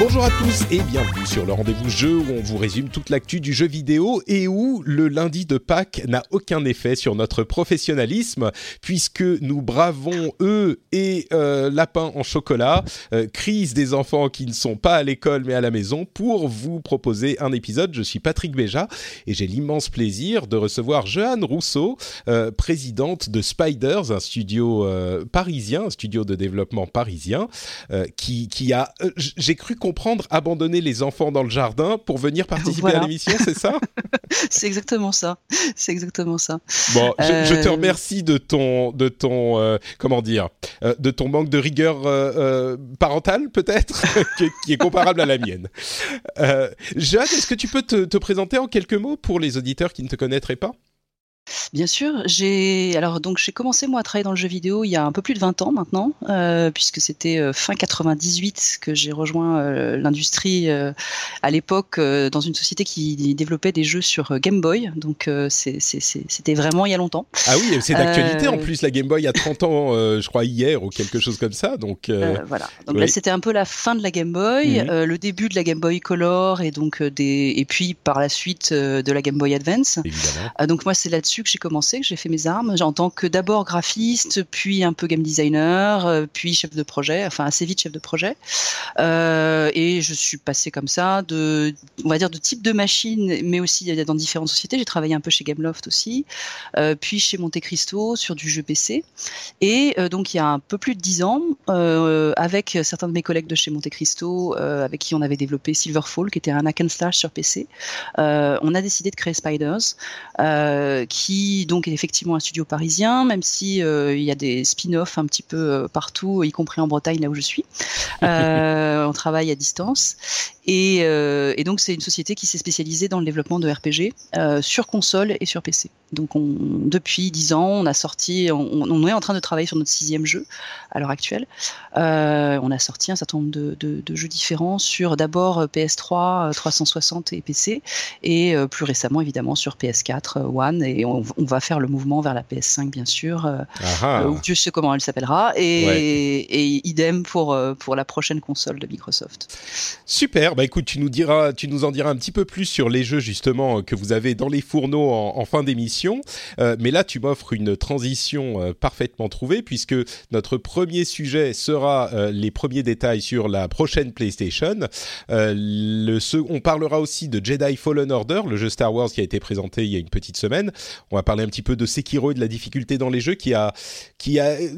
Bonjour à tous et bienvenue sur le rendez-vous jeu où on vous résume toute l'actu du jeu vidéo et où le lundi de Pâques n'a aucun effet sur notre professionnalisme puisque nous bravons œufs et euh, lapins en chocolat, euh, crise des enfants qui ne sont pas à l'école mais à la maison pour vous proposer un épisode. Je suis Patrick Béja et j'ai l'immense plaisir de recevoir Jeanne Rousseau, euh, présidente de Spiders, un studio euh, parisien, un studio de développement parisien euh, qui, qui a, euh, j'ai cru comprendre, abandonner les enfants dans le jardin pour venir participer Voilà. à l'émission, c'est ça? C'est exactement ça. C'est exactement ça. Bon, je, je te Euh, remercie de ton, de ton, euh, comment dire, euh, de ton manque de rigueur parentale peut-être, qui, est- comparable à la mienne. Euh, Jeanne, est-ce que tu peux te, te présenter en quelques mots pour les auditeurs qui ne te connaîtraient pas? Bien sûr, j'ai alors donc j'ai commencé moi à travailler dans le jeu vidéo il y a un peu plus de 20 ans maintenant, euh, puisque c'était euh, fin 98 que j'ai rejoint euh, l'industrie à l'époque dans une société qui développait des jeux sur Game Boy, donc c'était vraiment il y a longtemps. Ah oui, c'est d'actualité en plus. La Game Boy a 30 ans, je crois hier ou quelque chose comme ça. Donc, voilà. Donc oui. là, c'était un peu la fin de la Game Boy, euh, le début de la Game Boy Color et donc des et puis par la suite de la Game Boy Advance. évidemment. Donc moi c'est que j'ai commencé, que j'ai fait mes armes, en tant que d'abord graphiste, puis un peu game designer, euh, puis chef de projet, enfin assez vite chef de projet. Euh, et je suis passé comme ça de, on va dire de type de machine, mais aussi dans différentes sociétés. J'ai travaillé un peu chez Gameloft aussi, euh, puis chez Monte Cristo sur du jeu PC. Et donc il y a un peu plus de dix ans, avec certains de mes collègues de chez Monte Cristo, avec qui on avait développé Silverfall, qui était un hack and slash sur PC, on a décidé de créer Spiders euh, qui donc est effectivement un studio parisien, même si euh, il y a des spin-offs un petit peu euh, partout, y compris en Bretagne là où je suis. Euh, on travaille à distance et, et donc c'est une société qui s'est spécialisée dans le développement de RPG sur console et sur PC. Donc on, depuis dix ans, on a sorti, on, on est en train de travailler sur notre sixième jeu à l'heure actuelle. On a sorti un certain nombre de, de, de jeux différents sur d'abord PS3, euh, 360 et PC, et plus récemment évidemment sur PS4, euh, One, et on, on va faire le mouvement vers la PS5 bien sûr, euh, Ah, ah. euh, ou Dieu sait comment elle s'appellera, et, Ouais. et idem pour euh, pour la prochaine console de Microsoft. Super. Bah écoute, tu nous diras, tu nous en diras un petit peu plus sur les jeux justement que vous avez dans les fourneaux en, en fin d'émission. Euh, mais là, tu m'offres une transition parfaitement trouvée puisque notre premier sujet sera euh, les premiers détails sur la prochaine PlayStation. Le on parlera aussi de Jedi Fallen Order, le jeu Star Wars qui a été présenté il y a une petite semaine. On va parler un petit peu de Sekiro et de la difficulté dans les jeux qui a a euh,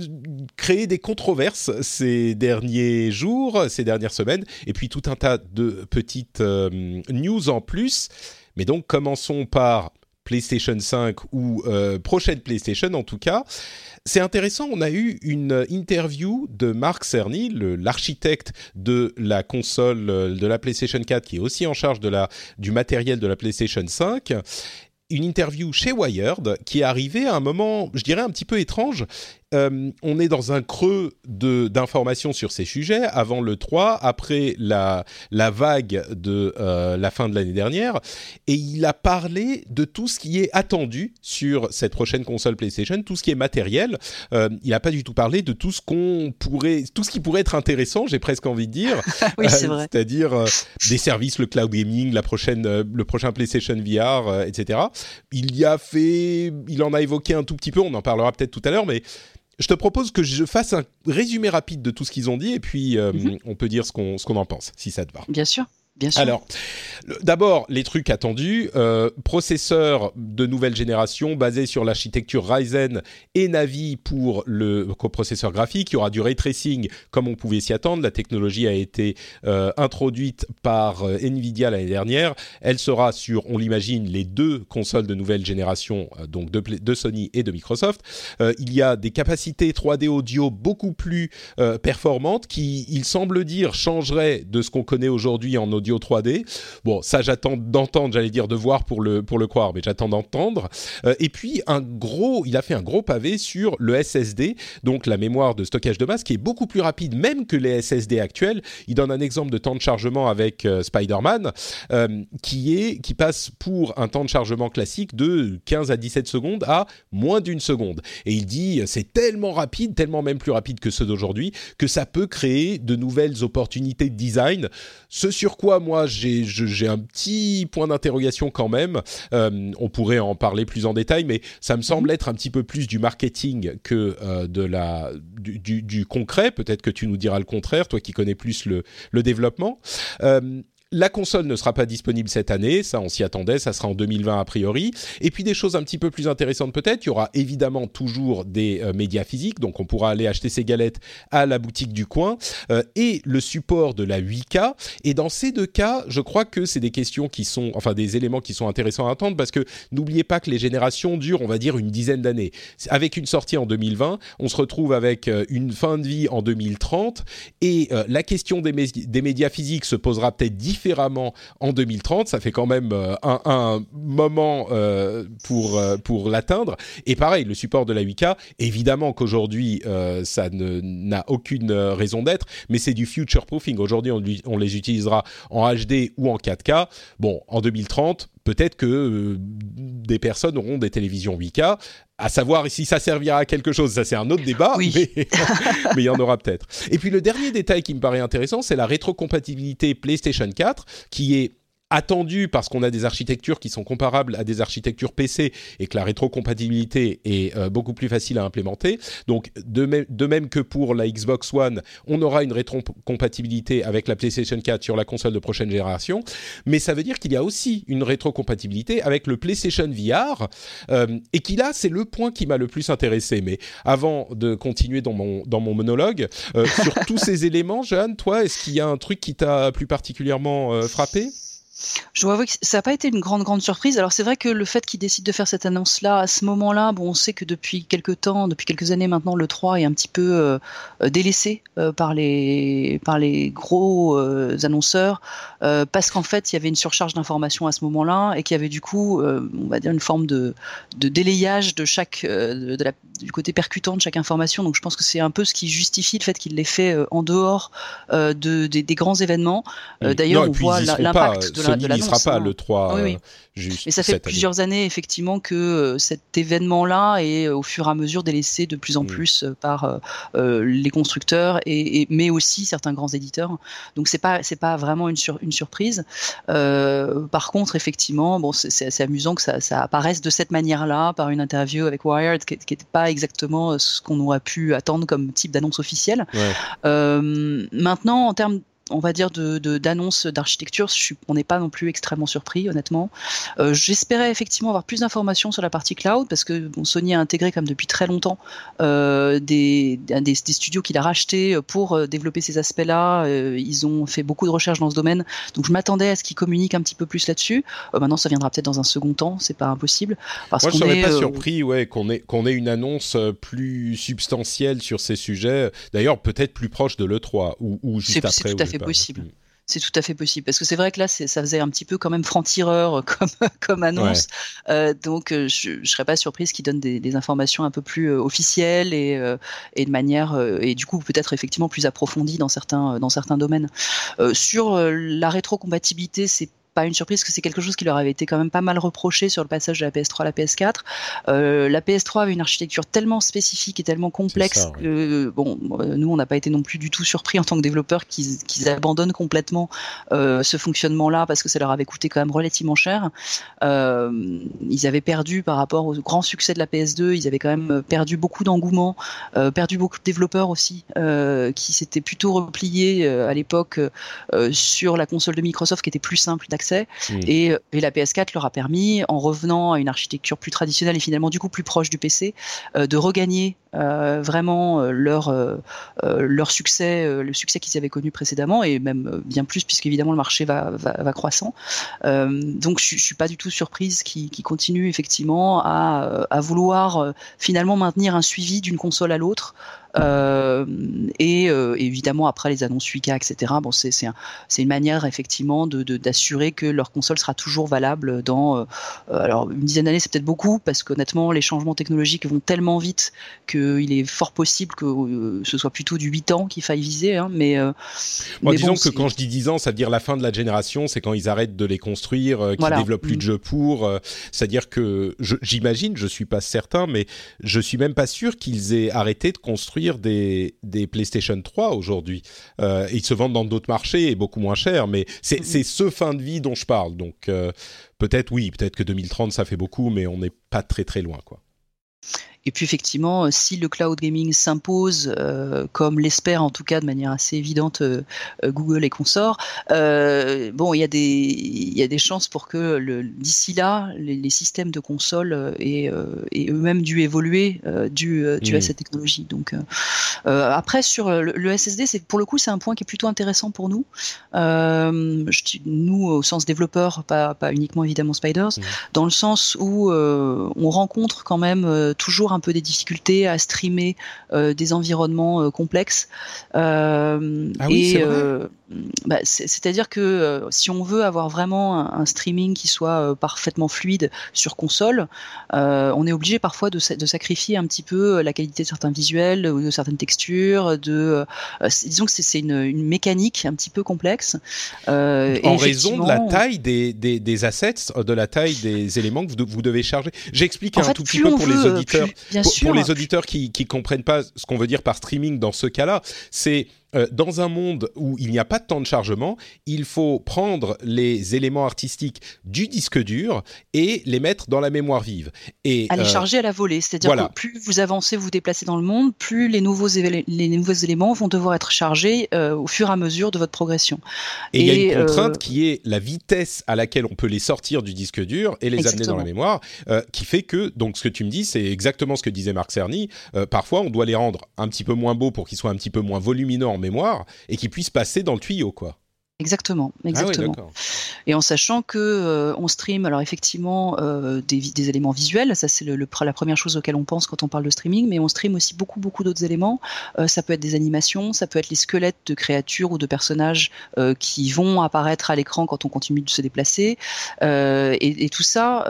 créé des controverses ces derniers jours, ces dernières semaines, et puis tout un tas de petites euh, news en plus. Mais donc commençons par PlayStation 5 ou euh, prochaine PlayStation en tout cas. C'est intéressant, on a eu une interview de Mark Cerny, l'architecte de la console de la PlayStation 4 qui est aussi en charge de la, du matériel de la PlayStation 5 une interview chez Wired qui est arrivée à un moment, je dirais, un petit peu étrange. Euh, on est dans un creux d'informations sur ces sujets avant le 3, après la, la vague de euh, la fin de l'année dernière, et il a parlé de tout ce qui est attendu sur cette prochaine console PlayStation, tout ce qui est matériel. Euh, il n'a pas du tout parlé de tout ce qu'on pourrait, tout ce qui pourrait être intéressant, j'ai presque envie de dire. oui, c'est vrai. C'est-à-dire des services, le cloud gaming, la prochaine, le prochain PlayStation VR, etc. Il y a fait, il en a évoqué un tout petit peu. On en parlera peut-être tout à l'heure, mais je te propose que je fasse un résumé rapide de tout ce qu'ils ont dit et puis euh, Mhm. on peut dire ce qu'on ce qu'on en pense, si ça te va. Bien sûr. Alors, d'abord, les trucs attendus, euh, processeur de nouvelle génération basé sur l'architecture Ryzen et Navi pour le coprocesseur graphique. Il y aura du ray tracing comme on pouvait s'y attendre. La technologie a été euh, introduite par euh, Nvidia l'année dernière. Elle sera sur, on l'imagine, les deux consoles de nouvelle génération, euh, donc de, de, Sony et de Microsoft. Il y a des capacités 3D audio beaucoup plus performantes qui, il semble dire, changeraient de ce qu'on connaît aujourd'hui en audio 3D. Bon, ça j'attends d'entendre, j'allais dire de voir pour le, pour le croire, mais j'attends d'entendre. Euh, et puis un gros, il a fait un gros pavé sur le SSD, donc la mémoire de stockage de masse, qui est beaucoup plus rapide même que les SSD actuels. Il donne un exemple de temps de chargement avec euh, Spider-Man, euh, qui qui passe pour un temps de chargement classique de 15 à 17 secondes à moins d'une seconde. Et il dit, c'est tellement rapide, tellement même plus rapide que ceux d'aujourd'hui, que ça peut créer de nouvelles opportunités de design. Ce sur quoi moi j'ai un petit point d'interrogation quand même? Euh, on pourrait en parler plus en détail, mais ça me semble mhm. être un petit peu plus du marketing que euh, de la du, du, du concret. Peut-être que tu nous diras le contraire, toi qui connais plus le, le développement. Euh, la console ne sera pas disponible cette année, ça on s'y attendait, ça sera en 2020 a priori. Et puis des choses un petit peu plus intéressantes peut-être, il y aura évidemment toujours des euh, médias physiques, donc on pourra aller acheter ses galettes à la boutique du coin, euh, et le support de la 8K. Et dans ces deux cas, je crois que c'est des questions qui sont, enfin des éléments qui sont intéressants à attendre, parce que n'oubliez pas que les générations durent, on va dire, une dizaine d'années. Avec une sortie en 2020, on se retrouve avec euh, une fin de vie en 2030, et la question des, des médias physiques se posera peut-être différemment différemment en 2030. Ça fait quand même euh, un, moment euh, pour, euh, pour l'atteindre. Et pareil, le support de la 8K, évidemment qu'aujourd'hui, ça n'a aucune raison d'être, mais c'est du future proofing. Aujourd'hui, on, on, les utilisera en HD ou en 4K. Bon, en 2030, peut-être que des personnes auront des télévisions 8K. À savoir si ça servira à quelque chose, ça c'est un autre débat, oui. mais, mais il y en aura peut-être. Et puis le dernier détail qui me paraît intéressant, c'est la rétrocompatibilité PlayStation 4, qui est attendu parce qu'on a des architectures qui sont comparables à des architectures PC et que la rétrocompatibilité est euh, beaucoup plus facile à implémenter. Donc de, même, de même que pour la Xbox One, on aura une rétrocompatibilité avec la PlayStation 4 sur la console de prochaine génération, mais ça veut dire qu'il y a aussi une rétrocompatibilité avec le PlayStation VR euh, et qui là c'est le point qui m'a le plus intéressé. Mais avant de continuer dans mon dans mon monologue euh, sur tous ces éléments, Jeanne, toi, est-ce qu'il y a un truc qui t'a plus particulièrement frappé? Je dois avouer que ça n'a pas été une grande, grande surprise. Alors, c'est vrai que le fait qu'ils décident de faire cette annonce-là, à ce moment-là, bon, on sait que depuis quelques temps, depuis quelques années maintenant, le 3 est un petit peu euh, délaissé euh, par, les, par les gros euh, annonceurs, parce qu'en fait, il y avait une surcharge d'informations à ce moment-là et qu'il y avait du coup, on va dire, une forme de, de délayage de chaque, de, de la, du côté percutant de chaque information. Donc, je pense que c'est un peu ce qui justifie le fait qu'il l'ait fait en dehors de, des, des, grands événements. D'ailleurs, on voit l'impact de la Sony n'y sera pas le 3 oui, oui. juste. Mais ça fait plusieurs année. années effectivement que euh, cet événement-là est euh, au fur et à mesure délaissé de plus en mm. plus euh, par euh, les constructeurs et, et, mais aussi certains grands éditeurs. Donc c'est pas c'est pas vraiment une, sur, une surprise. Euh, par contre, effectivement, bon, c'est assez amusant que ça, ça, apparaisse de cette manière-là par une interview avec Wired qui n'était pas exactement ce qu'on aurait pu attendre comme type d'annonce officielle. Ouais. Euh, maintenant, en termes on va dire, de, d'annonces d'architecture, on n'est pas non plus extrêmement surpris, honnêtement. Euh, j'espérais effectivement avoir plus d'informations sur la partie cloud, parce que bon, Sony a intégré comme depuis très longtemps euh, des, des, des, studios qu'il a rachetés pour euh, développer ces aspects-là. Euh, ils ont fait beaucoup de recherches dans ce domaine, donc je m'attendais à ce qu'ils communiquent un petit peu plus là-dessus. Maintenant, ça viendra peut-être dans un second temps, c'est pas impossible. Parce Moi, je serais pas surpris ouais, qu'on ait, qu'on ait une annonce plus substantielle sur ces sujets, d'ailleurs peut-être plus proche de l'E3 ou, ou juste après. Possible. C'est tout à fait possible parce que c'est vrai que là, ça faisait un petit peu quand même franc-tireur comme comme annonce. Ouais. Euh, donc, euh, je, je serais pas surprise qu'ils donnent des, des, informations un peu plus euh, officielles et et de manière et du coup peut-être effectivement plus approfondie dans certains dans certains domaines. sur la rétrocompatibilité, c'est pas une surprise, que c'est quelque chose qui leur avait été quand même pas mal reproché sur le passage de la PS3 à la PS4. Euh, la PS3 avait une architecture tellement spécifique et tellement complexe que, bon, nous, on n'a pas été non plus du tout surpris en tant que développeurs qu'ils abandonnent complètement euh, ce fonctionnement-là parce que ça leur avait coûté quand même relativement cher. Euh, ils avaient perdu par rapport au grand succès de la PS2, ils avaient quand même perdu beaucoup d'engouement, euh, perdu beaucoup de développeurs aussi, euh, qui s'étaient plutôt repliés euh, à l'époque sur la console de Microsoft qui était plus simple d'accès. Et, et, la PS4 leur a permis, en revenant à une architecture plus traditionnelle et finalement du coup plus proche du PC, de regagner euh, vraiment leur leur succès, le succès qu'ils avaient connu précédemment et même bien plus puisqu'évidemment le marché va, va, croissant. donc je, je suis pas du tout surprise qu'ils qu continuent effectivement à, à vouloir finalement maintenir un suivi d'une console à l'autre euh, et euh, évidemment, après les annonces 8K, etc., bon, c'est un, une manière effectivement d'assurer de, que leur console sera toujours valable dans. Euh, alors, une dizaine d'années, c'est peut-être beaucoup, parce qu'honnêtement, les changements technologiques vont tellement vite qu'il est fort possible que ce soit plutôt du 8 ans qu'il faille viser. Hein, mais, Moi, disons que quand je dis 10 ans, ça veut dire la fin de la génération, c'est quand ils arrêtent de les construire, qu'ils voilà. développent plus de mm. jeux pour. C'est-à-dire que j'imagine, je, je suis pas certain, mais je suis même pas sûr qu'ils aient arrêté de construire des, des PlayStation 3 aujourd'hui. Euh, ils se vendent dans d'autres marchés et beaucoup moins cher, mais c'est mm-hmm. ce fin de vie dont je parle. Donc euh, peut-être oui, peut-être que 2030 ça fait beaucoup, mais on n'est pas très très loin quoi. Et puis effectivement, euh, si le cloud gaming s'impose, euh, comme l'espère en tout cas de manière assez évidente euh, Google et consorts, bon, il y a des il y a des chances pour que d'ici là, les, systèmes de consoles aient, eux-mêmes dû évoluer dû, dû à mmh. cette technologie. Donc après sur le, SSD, c'est pour le coup c'est un point qui est plutôt intéressant pour nous. Je, nous au sens développeur, pas, pas uniquement évidemment Spiders, mmh. dans le sens où on rencontre quand même toujours un peu des difficultés à streamer euh, des environnements euh, complexes. Euh, ah oui, et bah, c'est-à-dire que si on veut avoir vraiment un, streaming qui soit parfaitement fluide sur console, on est obligé parfois de, de, sacrifier un petit peu la qualité de certains visuels ou de certaines textures. De, disons que c'est une, une, mécanique un petit peu complexe. en raison de la taille des, des, des, assets, de la taille des éléments que vous, vous devez charger. J'explique un tout petit peu pour les auditeurs. Bien pour, sûr. pour les auditeurs qui ne comprennent pas ce qu'on veut dire par streaming dans ce cas-là, c'est euh, dans un monde où il n'y a pas de temps de chargement, il faut prendre les éléments artistiques du disque dur et les mettre dans la mémoire vive. Et à les euh, charger à la volée, c'est-à-dire voilà. que plus vous avancez, vous, vous déplacez dans le monde, plus les nouveaux, les nouveaux éléments vont devoir être chargés euh, au fur et à mesure de votre progression. Et il y a une contrainte qui est la vitesse à laquelle on peut les sortir du disque dur et les exactement. amener dans la mémoire, qui fait que, donc ce que tu me dis, c'est exactement ce que disait Marc Cerny, parfois on doit les rendre un petit peu moins beaux pour qu'ils soient un petit peu moins volumineux en mémoire et qui puisse passer dans le tuyau, quoi. Exactement, exactement. Ah oui, et en sachant que euh, on stream, alors effectivement euh, des, des, éléments visuels, ça c'est le, le, la première chose auquel on pense quand on parle de streaming, mais on stream aussi beaucoup beaucoup d'autres éléments. Euh, ça peut être des animations, ça peut être les squelettes de créatures ou de personnages euh, qui vont apparaître à l'écran quand on continue de se déplacer. Et, et, tout ça,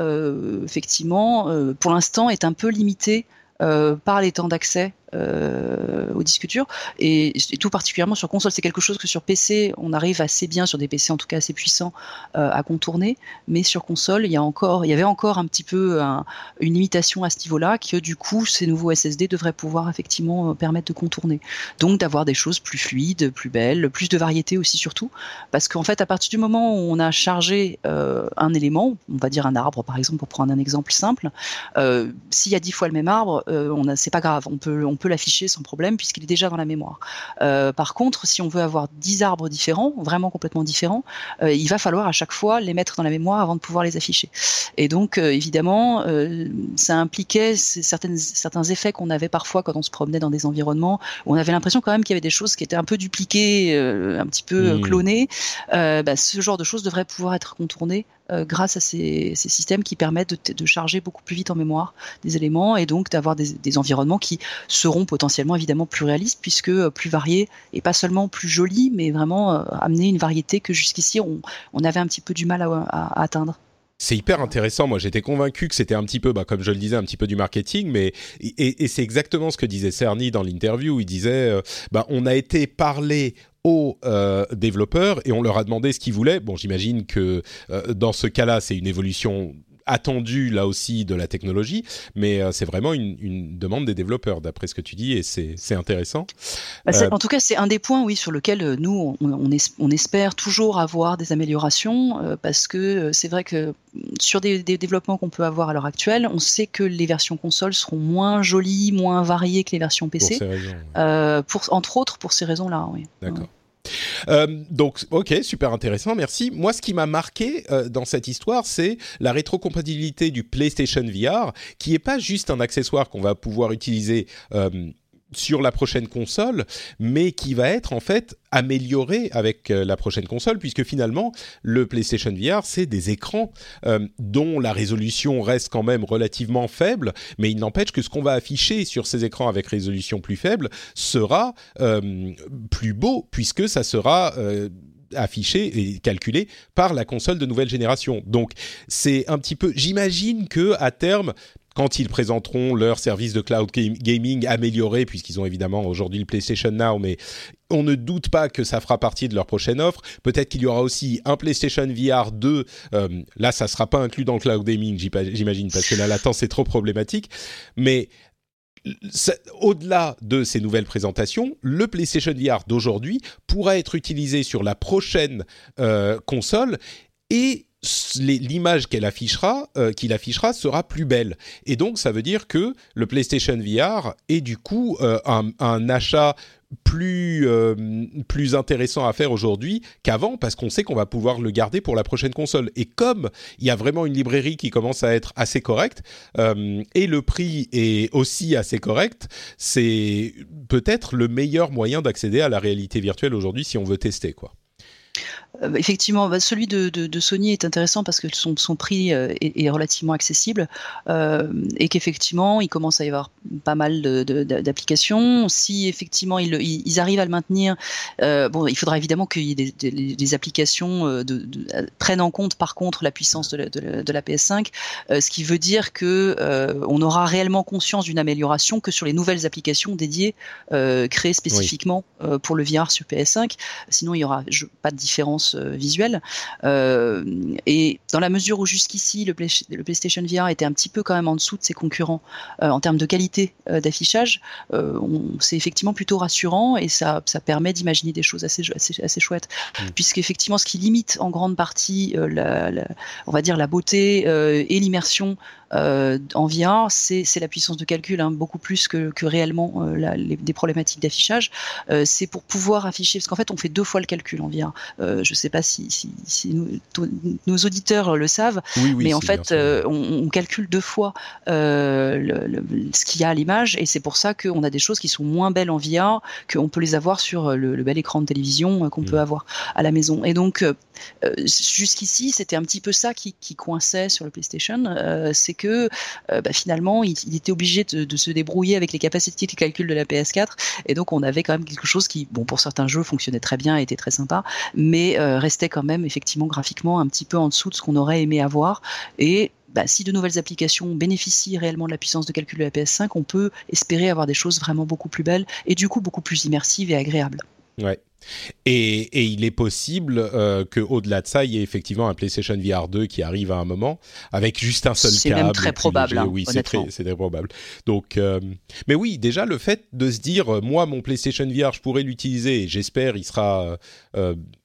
effectivement, pour l'instant, est un peu limité par les temps d'accès euh, au disque dur et, tout particulièrement sur console. C'est quelque chose que sur PC on arrive assez bien sur des PC en tout cas assez puissants euh, à contourner, mais sur console il y a encore, il y avait encore un petit peu un, une limitation à ce niveau-là que du coup ces nouveaux SSD devraient pouvoir effectivement euh, permettre de contourner. Donc d'avoir des choses plus fluides, plus belles, plus de variété aussi surtout, parce qu'en fait à partir du moment où on a chargé euh, un élément, on va dire un arbre par exemple pour prendre un exemple simple, s'il y a dix fois le même arbre, on a, c'est pas grave, on peut l'afficher sans problème puisqu'il est déjà dans la mémoire. Euh, par contre, si on veut avoir 10 arbres différents, vraiment complètement différents, euh, il va falloir à chaque fois les mettre dans la mémoire avant de pouvoir les afficher. Et donc, euh, évidemment, ça impliquait certaines, certains effets qu'on avait parfois quand on se promenait dans des environnements où on avait l'impression quand même qu'il y avait des choses qui étaient un peu dupliquées, un petit peu mmh. clonées. Bah, ce genre de choses devrait pouvoir être contourné euh, grâce à ces, systèmes qui permettent de, charger beaucoup plus vite en mémoire des éléments et donc d'avoir des, environnements qui seront potentiellement évidemment plus réalistes puisque euh, plus variés et pas seulement plus jolis mais vraiment euh, amener une variété que jusqu'ici on, avait un petit peu du mal à, atteindre c'est hyper intéressant. Moi, j'étais convaincu que c'était un petit peu, bah, comme je le disais, un petit peu du marketing, mais et, et c'est exactement ce que disait Cerny dans l'interview. Il disait, euh, bah, on a été parlé aux développeurs et on leur a demandé ce qu'ils voulaient. Bon, j'imagine que dans ce cas-là, c'est une évolution attendu là aussi de la technologie, mais euh, c'est vraiment une, demande des développeurs, d'après ce que tu dis, et c'est intéressant. Bah, euh, en tout cas, c'est un des points, oui, sur lequel euh, nous, on, espère toujours avoir des améliorations, parce que c'est vrai que sur des, développements qu'on peut avoir à l'heure actuelle, on sait que les versions consoles seront moins jolies, moins variées que les versions PC, pour, entre autres pour ces raisons-là, oui. D'accord. Euh, donc, ok, super intéressant, merci. Moi, ce qui m'a marqué euh, dans cette histoire, c'est la rétrocompatibilité du PlayStation VR, qui n'est pas juste un accessoire qu'on va pouvoir utiliser euh, sur la prochaine console, mais qui va être en fait amélioré avec euh, la prochaine console, puisque finalement, le PlayStation VR, c'est des écrans euh, dont la résolution reste quand même relativement faible, mais il n'empêche que ce qu'on va afficher sur ces écrans avec résolution plus faible sera euh, plus beau, puisque ça sera affiché et calculé par la console de nouvelle génération. Donc c'est un petit peu, j'imagine que à terme quand ils présenteront leur service de cloud gaming amélioré, puisqu'ils ont évidemment aujourd'hui le PlayStation Now, mais on ne doute pas que ça fera partie de leur prochaine offre. Peut-être qu'il y aura aussi un PlayStation VR 2. Euh, là, ça sera pas inclus dans le cloud gaming, j'imagine, parce que la latence est trop problématique. Mais au-delà de ces nouvelles présentations, le PlayStation VR d'aujourd'hui pourra être utilisé sur la prochaine euh, console et l'image euh, qu'il affichera sera plus belle. Et donc, ça veut dire que le PlayStation VR est du coup euh, un, achat plus euh, plus intéressant à faire aujourd'hui qu'avant parce qu'on sait qu'on va pouvoir le garder pour la prochaine console et comme il y a vraiment une librairie qui commence à être assez correcte et le prix est aussi assez correct c'est peut-être le meilleur moyen d'accéder à la réalité virtuelle aujourd'hui si on veut tester quoi. Euh, effectivement, bah, celui de, Sony est intéressant parce que son, son prix euh, est, relativement accessible euh, et qu'effectivement, il commence à y avoir pas mal d'applications. Si effectivement ils, arrivent à le maintenir, bon, il faudra évidemment qu'il y ait des, applications de, prennent en compte par contre la puissance de la, PS5, ce qui veut dire que on aura réellement conscience d'une amélioration que sur les nouvelles applications dédiées créées spécifiquement pour le VR sur PS5. Sinon, il y aura pas de différence euh, visuelle. Euh, et dans la mesure où jusqu'ici le, PlayStation VR était un petit peu quand même en dessous de ses concurrents euh, en termes de qualité d'affichage, c'est effectivement plutôt rassurant et ça, ça permet d'imaginer des choses assez, assez, assez chouettes. Mmh. Puisqu'effectivement, ce qui limite en grande partie, la, on va dire, la beauté et l'immersion euh, en VR, c'est la puissance de calcul, hein, beaucoup plus que, que réellement euh, des problématiques d'affichage. Euh, c'est pour pouvoir afficher, parce qu'en fait, on fait deux fois le calcul en VR. je ne sais pas si, nos auditeurs le savent, mais en fait, on, calcule deux fois ce qu'il y a à l'image, et c'est pour ça qu'on a des choses qui sont moins belles en VR qu'on peut les avoir sur le, bel écran de télévision qu'on peut mm. avoir à la maison. Et donc, jusqu'ici, c'était un petit peu ça qui, qui coinçait sur le PlayStation, c'est que euh, bah, finalement, il, était obligé de, se débrouiller avec les capacités de calcul de la PS4, et donc on avait quand même quelque chose qui, bon, pour certains jeux fonctionnait très bien, était très sympa, mais euh, restait quand même effectivement graphiquement un petit peu en dessous de ce qu'on aurait aimé avoir, et bah, si de nouvelles applications bénéficient réellement de la puissance de calcul de la PS5, on peut espérer avoir des choses vraiment beaucoup plus belles et du coup beaucoup plus immersives et agréables. Ouais. Et, il est possible euh, qu'au-delà de ça, il y ait effectivement un PlayStation VR 2 qui arrive à un moment avec juste un seul câble. C'est même très probable. Hein, oui, c'est très, très, probable. Donc, euh, mais oui, déjà le fait de se dire, euh, moi, mon PlayStation VR, je pourrais l'utiliser. J'espère, il sera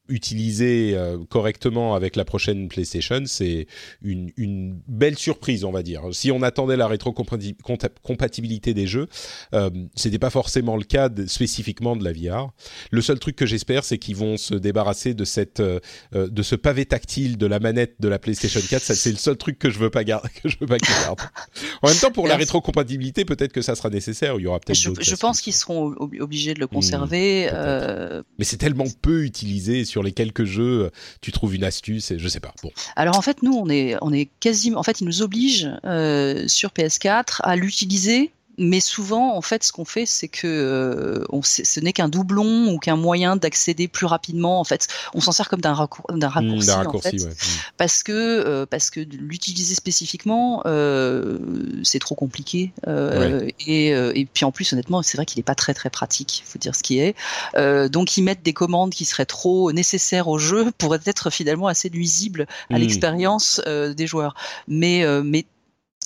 utilisé euh, correctement avec la prochaine PlayStation, c'est une, une, belle surprise, on va dire. Si on attendait la rétrocompatibilité des jeux, euh, c'était pas forcément le cas spécifiquement de la VR. Le seul truc que j'espère, c'est qu'ils vont se débarrasser de cette euh, euh, de ce pavé tactile de la manette de la PlayStation 4. C'est le seul truc que je veux pas garder, que je veux pas qu'ils gardent. En même temps, pour la rétrocompatibilité, peut-être que ça sera nécessaire. Il y aura peut-être. Je, je pense qu'ils seront obligés de le conserver. Mmh, Mais c'est tellement peu utilisé sur sur les quelques jeux, tu trouves une astuce et je sais pas. Bon. Alors en fait, nous, on est, on est quasiment. En fait, ils nous obligent euh, sur PS4 à l'utiliser mais souvent, en fait, ce qu'on fait, c'est que euh, on, ce n'est qu'un doublon ou qu'un moyen d'accéder plus rapidement. En fait, on s'en sert comme d'un raccour Mmh, raccourci, en raccourci, fait, ouais. Mmh. parce que euh, parce que l'utiliser spécifiquement, euh, c'est trop compliqué. euh, et, euh, et puis en plus, honnêtement, c'est vrai qu'il n'est pas très très pratique. Il faut dire ce qui est. Euh, donc, ils mettent des commandes qui seraient trop nécessaires au jeu pour être finalement assez nuisibles à Mmh. l'expérience des joueurs. Mais mais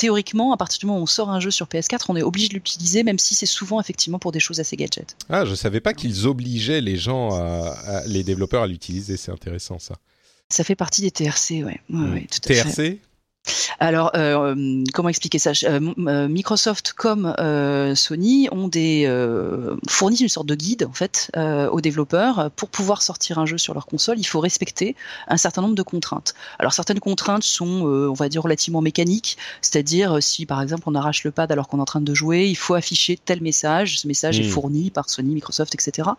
théoriquement, à partir du moment où on sort un jeu sur PS4, on est obligé de l'utiliser, même si c'est souvent effectivement pour des choses assez gadget. Ah, je savais pas qu'ils obligeaient les gens, à, à- les développeurs à l'utiliser. C'est intéressant ça. Ça fait partie des TRC, ouais. ouais, Mmh. ouais, tout à fait. Alors, euh, euh, comment expliquer ça? Euh, euh, Microsoft comme euh, Sony ont des euh, fournissent une sorte de guide en fait euh, aux développeurs pour pouvoir sortir un jeu sur leur console. Il faut respecter un certain nombre de contraintes. Alors certaines contraintes sont, euh, on va dire, relativement mécaniques, c'est-à-dire si par exemple on arrache le pad alors qu'on est en train de jouer, il faut afficher tel message. Ce message est fourni par Sony, Microsoft, etc.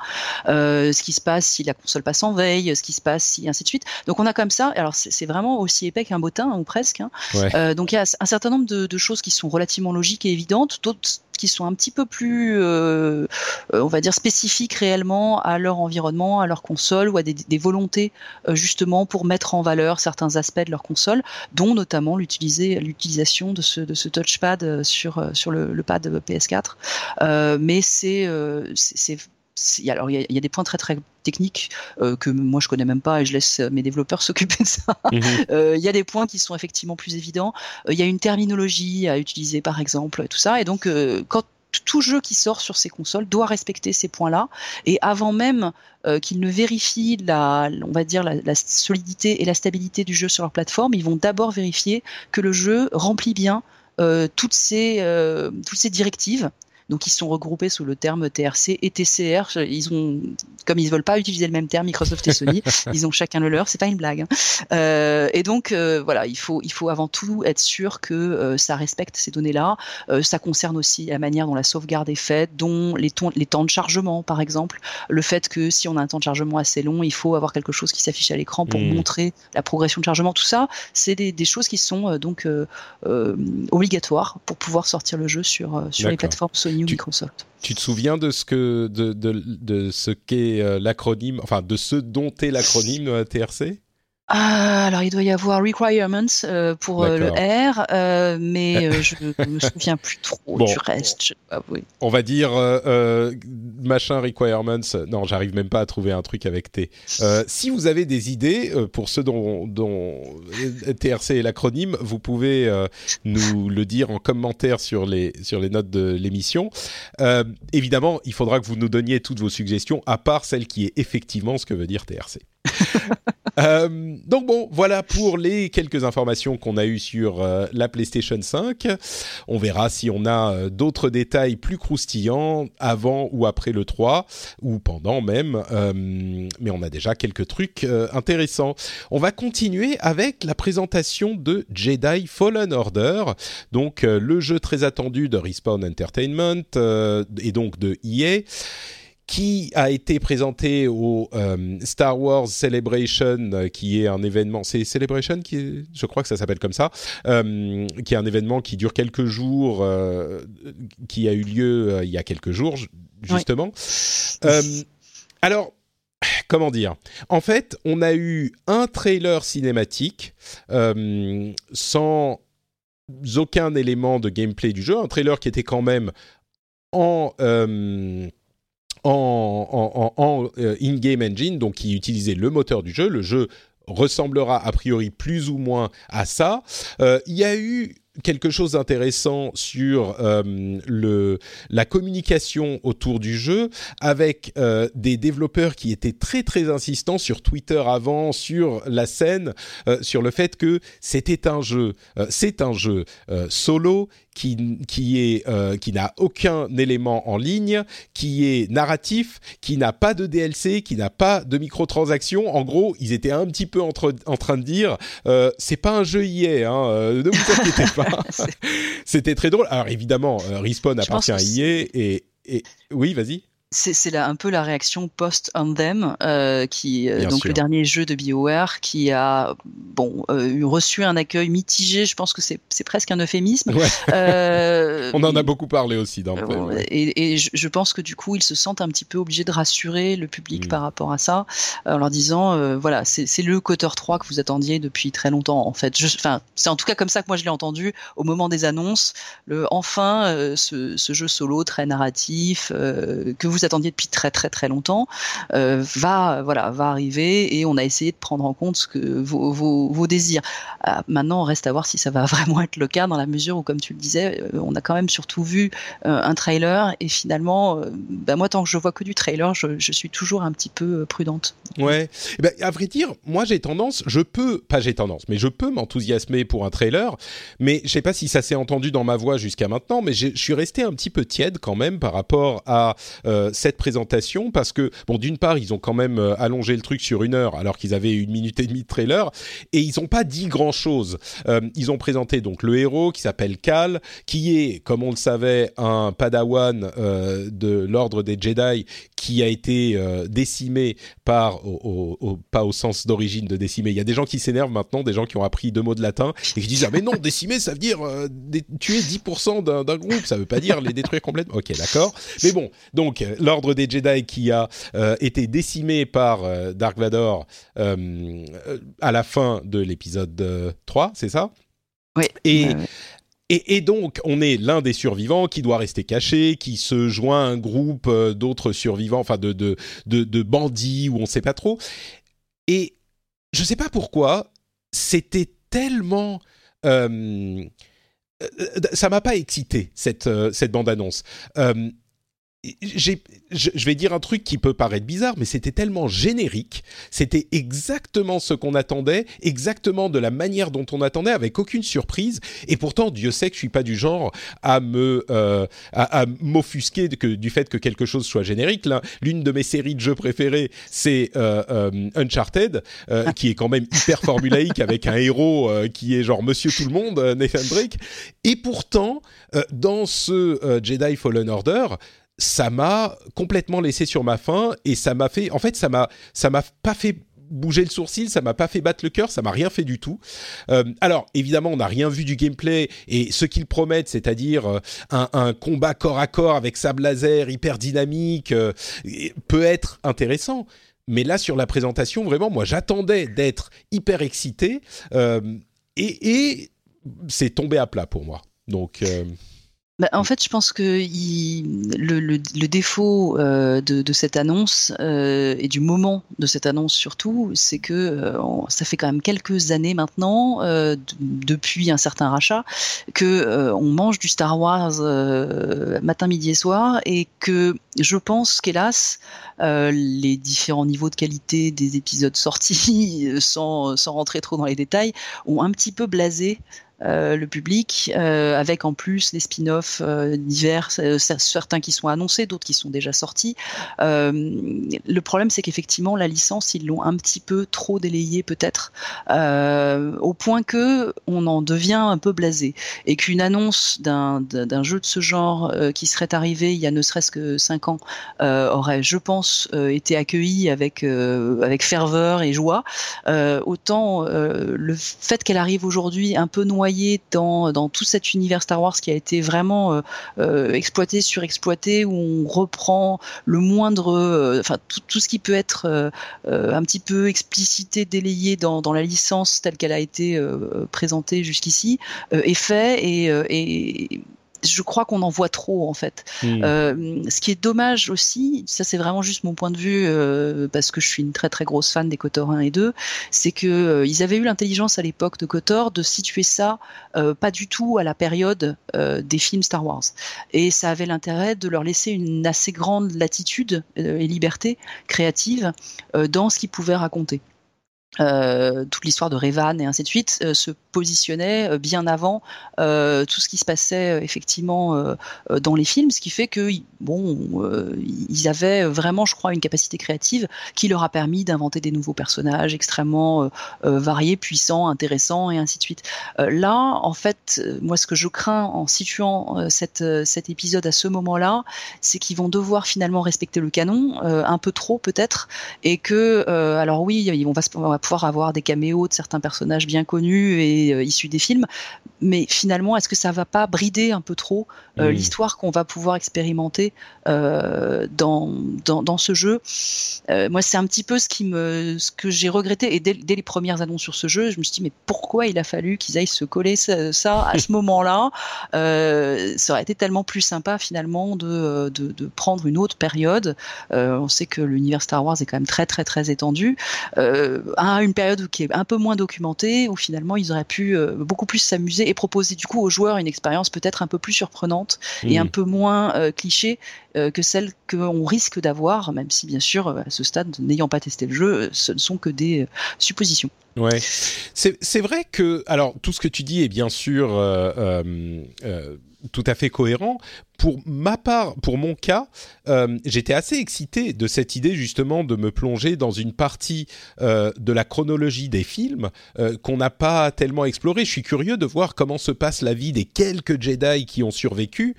Euh, ce qui se passe si la console passe en veille, ce qui se passe si ainsi de suite. Donc on a comme ça. Alors c'est c'est vraiment aussi épais qu'un bottin ou presque. hein. Euh, donc il y a un certain nombre de, choses qui sont relativement logiques et évidentes, d'autres qui sont un petit peu plus, euh, euh, on va dire, spécifiques réellement à leur environnement, à leur console ou à des, volontés justement pour mettre en valeur certains aspects de leur console, dont notamment l'utilisation de ce, touchpad sur, le, le pad PS4. Euh, mais c'est alors il y, a, il y a des points très très techniques euh, que moi je connais même pas et je laisse mes développeurs s'occuper de ça. Mhm. Euh, Il y a des points qui sont effectivement plus évidents. Euh, Il y a une terminologie à utiliser, par exemple, tout ça. Et donc, quand tout jeu qui sort sur ces consoles doit respecter ces points-là. Et avant même euh, qu'ils ne vérifient la, on va dire la, la solidité et la stabilité du jeu sur leur plateforme, ils vont d'abord vérifier que le jeu remplit bien euh, toutes ces euh, toutes ces directives. Donc ils sont regroupés sous le terme TRC et TCR. Ils ont, comme ils veulent pas utiliser le même terme, Microsoft et Sony, ils ont chacun le leur. C'est pas une blague. hein. Euh, et donc euh, voilà, il faut il faut avant tout être sûr que euh, ça respecte ces données-là. Ça concerne aussi la manière dont la sauvegarde est faite, dont les, tons- les temps de chargement, par exemple, le fait que si on a un temps de chargement assez long, il faut avoir quelque chose qui s'affiche à l'écran pour Mm. montrer la progression de chargement. Tout ça, c'est des, des choses qui sont euh, donc euh, euh, obligatoires pour pouvoir sortir le jeu sur sur les plateformes Sony ou Tu- Microsoft. Tu te souviens de ce que de, de, de ce qu'est euh, l'acronyme, enfin de ce dont est l'acronyme TRC Ah, alors il doit y avoir requirements euh, pour euh, le. R, euh, mais euh, je me souviens plus trop Bon. du reste. Je. On va dire euh, machin requirements. Non, j'arrive même pas à trouver un truc avec T. Euh, si vous avez des idées euh, pour ceux dont, dont TRC est l'acronyme, vous pouvez euh, nous le dire en commentaire sur les sur les notes de l'émission. Euh, évidemment, il faudra que vous nous donniez toutes vos suggestions, à part celle qui est effectivement ce que veut dire TRC. Euh, donc bon, voilà pour les quelques informations qu'on a eues sur euh, la PlayStation 5. On verra si on a euh, d'autres détails plus croustillants avant ou après le 3 ou pendant même. Mais on a déjà quelques trucs intéressants. On va continuer avec la présentation de Jedi Fallen Order, donc le jeu très attendu de Respawn Entertainment et donc de EA qui a été présenté au euh, Star Wars Celebration, euh, qui est un événement. C'est Celebration qui, est, je crois que ça s'appelle comme ça, euh, qui est un événement qui dure quelques jours, euh, qui a eu lieu il y a quelques jours ju- justement. Alors. Comment dire? En fait, on a eu un trailer cinématique sans aucun élément de gameplay du jeu, un trailer qui était quand même en en, euh, in-game engine, donc qui utilisait le moteur du jeu. Le jeu ressemblera a priori plus ou moins à ça. Euh, Il y a eu quelque chose d'intéressant sur euh, le, la communication autour du jeu avec des développeurs qui étaient très très insistants sur Twitter avant, sur la scène, sur le fait que c'était un jeu, c'est un jeu solo qui, qui est euh, qui n'a aucun élément en ligne, qui est narratif, qui n'a pas de DLC, qui n'a pas de microtransactions. En gros, ils étaient un petit peu entre, en train de dire euh, c'est pas un jeu EA, hein, euh, ne vous inquiétez pas. C'était très drôle. Alors évidemment, Respawn appartient à EA et, et oui, vas-y. C'est un peu la réaction post Anthem, euh, qui euh, donc le dernier jeu de Bioware, qui a bon euh, reçu un accueil mitigé. Je pense que c'est presque un euphémisme. On en a beaucoup parlé aussi dans le Et, et je, pense que du coup, ils se sentent un petit peu obligés de rassurer le public mm. par rapport à ça, en leur disant voilà, c'est le Cotter 3 que vous attendiez depuis très longtemps. En fait, enfin, c'est en tout cas comme ça que moi je l'ai entendu au moment des annonces. Le enfin, ce, ce, jeu solo très narratif que vous attendiez depuis très très très longtemps euh, va voilà va arriver et on a essayé de prendre en compte ce que vos, désirs. Euh, maintenant, reste à voir si ça va vraiment être le cas dans la mesure où, comme tu le disais, euh, on a quand même surtout vu un trailer et finalement, bah, moi tant que je vois que du trailer, je, je suis toujours un petit peu prudente. Ouais, eh ben, à vrai dire, moi j'ai tendance, je peux, pas j'ai tendance, mais je peux m'enthousiasmer pour un trailer, mais je sais pas si ça s'est entendu dans ma voix jusqu'à maintenant, mais je suis resté un petit peu tiède quand même par rapport à cette présentation parce que, bon, d'une part, ils ont quand même euh, allongé le truc sur une heure alors qu'ils avaient une minute et demie de trailer et ils n'ont pas dit grand chose. Euh, ils ont présenté donc le héros qui s'appelle Cal, qui est, comme on le savait, un padawan euh, de l'ordre des Jedi qui a été décimé par, au, pas au sens d'origine de décimé. Il y a des gens qui s'énervent maintenant, des gens qui ont appris deux mots de latin et qui disent ah mais non décimer ça veut dire tuer 10% d'un groupe, ça veut pas dire les détruire complètement. Ok d'accord, mais bon donc l'ordre des Jedi qui a euh, été décimé par euh, Dark Vador euh, à la fin de l'épisode 3, c'est ça? Oui. Et, et, donc, on est l'un des survivants qui doit rester caché, qui se joint à un groupe d'autres survivants, enfin de, de, de, bandits ou on ne sait pas trop. Et je ne sais pas pourquoi, c'était tellement... Ça m'a pas excité cette cette bande annonce je vais dire un truc qui peut paraître bizarre, mais c'était tellement générique, c'était exactement ce qu'on attendait, exactement de la manière dont on attendait, avec aucune surprise. Et pourtant, Dieu sait que je suis pas du genre à me euh, à, m'offusquer du fait que quelque chose soit générique. L'une de mes séries de jeux préférées, c'est euh, euh, Uncharted, ah. qui est quand même hyper formulaïque avec un héros qui est genre Monsieur Tout le Monde, Nathan Drake. Et pourtant, dans ce Jedi Fallen Order ça m'a complètement laissé sur ma faim et ça m'a fait, en fait, ça m'a, ça m'a pas fait bouger le sourcil, ça m'a pas fait battre le cœur, ça m'a rien fait du tout. Euh, alors évidemment, on n'a rien vu du gameplay et ce qu'ils promettent, c'est-à-dire euh, un, combat corps à corps avec sable laser hyper dynamique, euh, peut être intéressant. Mais là, sur la présentation, vraiment, moi, j'attendais d'être hyper excité et, c'est tombé à plat pour moi. Donc bah, en fait, je pense que le, défaut euh, de, cette annonce euh, et du moment de cette annonce surtout, c'est que euh, ça fait quand même quelques années maintenant, depuis un certain rachat, que on mange du Star Wars matin, midi et soir, et que je pense qu'hélas, les différents niveaux de qualité des épisodes sortis, sans, sans rentrer trop dans les détails, ont un petit peu blasé le public, euh, avec en plus les spin-offs euh, divers, certains qui sont annoncés, d'autres qui sont déjà sortis. le problème, c'est qu'effectivement, la licence, ils l'ont un petit peu trop délayée peut-être, au point que on en devient un peu blasé, et qu'une annonce d'un jeu de ce genre qui serait arrivé il y a ne serait-ce que 5 ans aurait, je pense, été accueillie avec avec ferveur et joie. autant le fait qu'elle arrive aujourd'hui un peu noyée dans, dans tout cet univers Star Wars qui a été vraiment euh, euh, exploité, surexploité, où on reprend le moindre, euh, enfin tout, ce qui peut être un petit peu explicité, délayé dans, dans la licence telle qu'elle a été présentée jusqu'ici, est fait et je crois qu'on en voit trop en fait. Hmm. Euh, ce qui est dommage aussi, ça c'est vraiment juste mon point de vue euh, parce que je suis une très très grosse fan des Kotor 1 et 2, c'est que euh, ils avaient eu l'intelligence à l'époque de Kotor de situer ça pas du tout à la période des films Star Wars et ça avait l'intérêt de leur laisser une assez grande latitude et liberté créative dans ce qu'ils pouvaient raconter. Euh, toute l'histoire de Revan et ainsi de suite euh, se positionnait euh, bien avant tout ce qui se passait effectivement dans les films, ce qui fait que bon, ils avaient vraiment, je crois, une capacité créative qui leur a permis d'inventer des nouveaux personnages extrêmement variés, puissants, intéressants et ainsi de suite. là, en fait, moi, ce que je crains en situant cet épisode à ce moment-là, c'est qu'ils vont devoir finalement respecter le canon un peu trop peut-être, et que, alors oui, on va, on va pouvoir avoir des caméos de certains personnages bien connus et euh, issus des films, mais finalement, est-ce que ça va pas brider un peu trop euh, l'histoire qu'on va pouvoir expérimenter euh, dans, dans, ce jeu? Moi, c'est un petit peu ce qui me, ce que j'ai regretté. Et dès, les premières annonces sur ce jeu, je me suis dit mais pourquoi il a fallu qu'ils aillent se coller ça, à ce moment-là? Ça aurait été tellement plus sympa finalement de, de, de prendre une autre période. on sait que l'univers Star Wars est quand même très très très étendu. à une période qui est un peu moins documentée, où finalement ils auraient pu euh, beaucoup plus s'amuser et proposer du coup aux joueurs une expérience peut-être un peu plus surprenante et un peu moins euh, cliché que celle qu'on risque d'avoir, même si bien sûr à ce stade, n'ayant pas testé le jeu, ce ne sont que des suppositions. Ouais, c'est vrai que alors tout ce que tu dis est bien sûr tout à fait cohérent pour ma part, pour mon cas, euh, j'étais assez excité de cette idée justement de me plonger dans une partie euh, de la chronologie des films euh, qu'on n'a pas tellement exploré. Je suis curieux de voir comment se passe la vie des quelques Jedi qui ont survécu.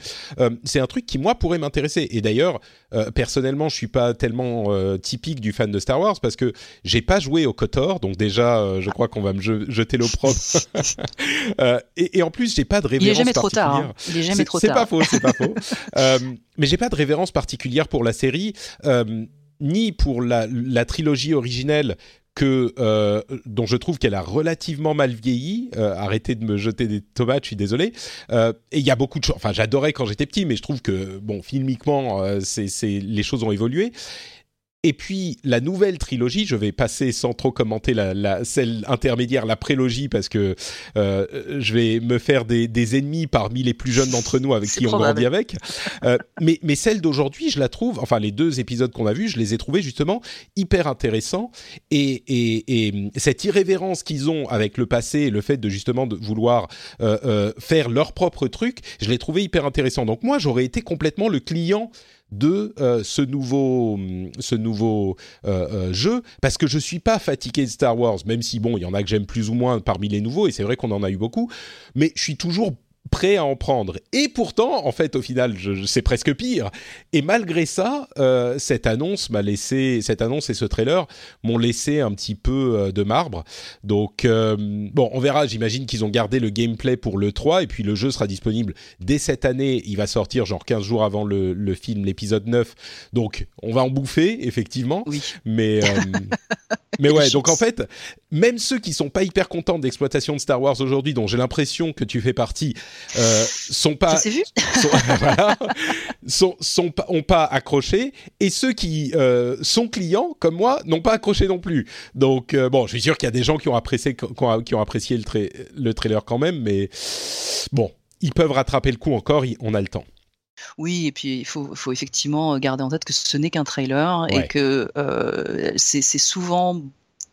c'est un truc qui moi pourrait m'intéresser. Et d'ailleurs, personnellement, je suis pas tellement typique du fan de Star Wars parce que j'ai pas joué au Kotor, donc déjà, je crois qu'on va me jeter l'opprobre. et, et, en plus, j'ai pas de révérence Il est jamais trop tard. Hein. Il est jamais trop tard. C'est pas faux, c'est pas faux. Euh, mais j'ai pas de révérence particulière pour la série, euh, ni pour la, trilogie originelle que euh, dont je trouve qu'elle a relativement mal vieilli. arrêtez de me jeter des tomates, je suis désolé. et il y a beaucoup de choses. Enfin, j'adorais quand j'étais petit, mais je trouve que bon, filmiquement, c'est les choses ont évolué. Et puis la nouvelle trilogie, je vais passer sans trop commenter la, la celle intermédiaire, la prélogie, parce que euh, je vais me faire des, des, ennemis parmi les plus jeunes d'entre nous avec qui on grandit avec. Euh, mais, mais celle d'aujourd'hui, je la trouve, enfin les deux épisodes qu'on a vus, je les ai trouvés justement hyper intéressants. Et, et, et cette irrévérence qu'ils ont avec le passé et le fait de justement de vouloir euh, euh faire leur propre truc, je l'ai trouvé hyper intéressant. Donc moi, j'aurais été complètement le client de euh, ce nouveau, ce nouveau euh, euh, jeu parce que je suis pas fatigué de Star Wars, même si bon, il y en a que j'aime plus ou moins parmi les nouveaux et c'est vrai qu'on en a eu beaucoup, mais je suis toujours prêt à en prendre. Et pourtant, en fait, au final, je, c'est presque pire. Et malgré ça, euh, cette annonce m'a laissé, cette annonce et ce trailer m'ont laissé un petit peu euh, de marbre. Donc, euh, bon, on verra. J'imagine qu'ils ont gardé le gameplay pour le 3 et puis le jeu sera disponible dès cette année. Il va sortir genre 15 jours avant le, le film, l'épisode 9. Donc, on va en bouffer, effectivement. Oui. Mais, mais ouais, donc en fait, même ceux qui sont pas hyper contents d'exploitation de Star Wars aujourd'hui, dont j'ai l'impression que tu fais partie, euh, sont pas, sont, voilà, sont, sont pas, ont pas accroché, et ceux qui euh, sont clients comme moi n'ont pas accroché non plus. Donc euh, bon, je suis sûr qu'il y a des gens qui ont apprécié, qui ont, apprécié le, le trailer quand même, mais bon, ils peuvent rattraper le coup encore, on a le temps. Oui, et puis il faut, faut, effectivement garder en tête que ce n'est qu'un trailer et que euh, c'est souvent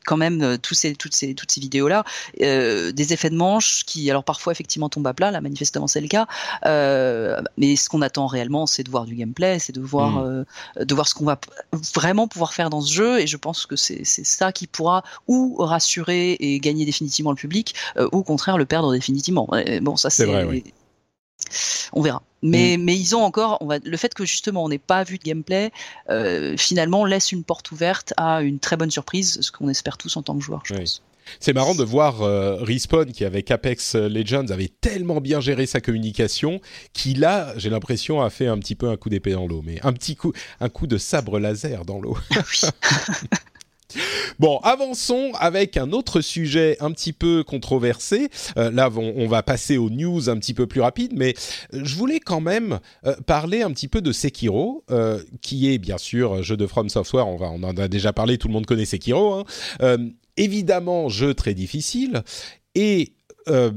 quand même euh, tous ces, toutes ces, toutes ces vidéos-là, euh, des effets de manche qui, alors parfois effectivement tombent à plat, là manifestement c'est le cas, euh, mais ce qu'on attend réellement, c'est de voir du gameplay, c'est de voir, mmh. de voir ce qu'on va vraiment pouvoir faire dans ce jeu, et je pense que c'est ça qui pourra ou rassurer et gagner définitivement le public, ou au contraire le perdre définitivement. bon, ça c'est on verra. Mais, mm. mais ils ont encore, on va, le fait que justement on n'ait pas vu de gameplay, euh, finalement laisse une porte ouverte à une très bonne surprise, ce qu'on espère tous en tant que je pense. C'est marrant de voir euh, Respawn qui avec Apex Legends avait tellement bien géré sa communication qu'il a, j'ai l'impression, a fait un petit peu un coup d'épée dans l'eau, mais un petit coup, un coup de sabre laser dans l'eau. Bon, avançons avec un autre sujet un petit peu controversé. Euh, là, on, va passer aux news un petit peu plus rapides, mais euh, je voulais quand même euh, parler un petit peu de Sekiro, qui est bien sûr jeu de From Software. On, va, en a déjà parlé, tout le monde connaît Sekiro. Hein. évidemment, jeu très difficile. Et euh,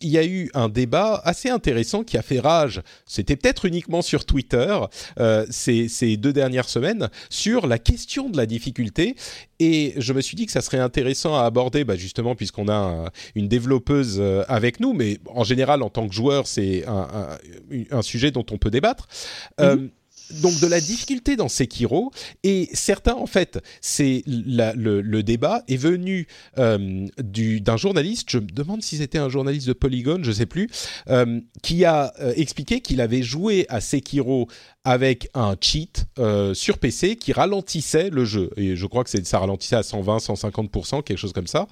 il y a eu un débat assez intéressant qui a fait rage. C'était peut-être uniquement sur Twitter euh, ces, deux dernières semaines sur la question de la difficulté. Et je me suis dit que ça serait intéressant à aborder, bah justement, puisqu'on a une développeuse euh, avec nous, mais en général, en tant que joueur, c'est un, sujet dont on peut débattre. Mm donc de la difficulté dans Sekiro. Et certains en fait c'est le, le, débat est venu euh, d'un journaliste je me demande si c'était un journaliste de Polygon je sais plus euh, qui a euh, expliqué qu'il avait joué à Sekiro avec un cheat sur PC qui ralentissait le jeu. Et je crois que ça ralentissait à 120 150% quelque chose comme ça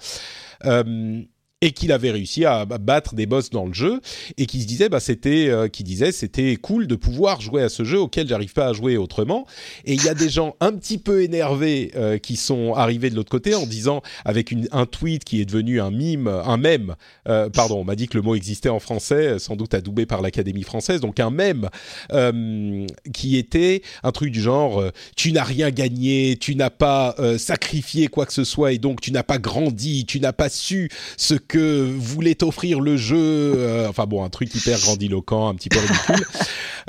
et qu'il avait réussi à battre des boss dans le jeu et qui se disait bah c'était euh, qui disait c'était cool de pouvoir jouer à ce jeu auquel j'arrive pas à jouer autrement. Et il y a des gens un petit peu énervés euh, qui sont arrivés de l'autre côté en disant avec une, un tweet qui est devenu un mime un mème euh, pardon on m'a dit que le mot existait en français sans doute adoubé par l'Académie française donc un mème qui était un truc du genre tu n'as rien gagné tu n'as pas sacrifié quoi que ce soit et donc tu n'as pas grandi tu n'as pas su ce voulait offrir le jeu. Euh, enfin bon, un truc hyper grandiloquent, un petit peu ridicule.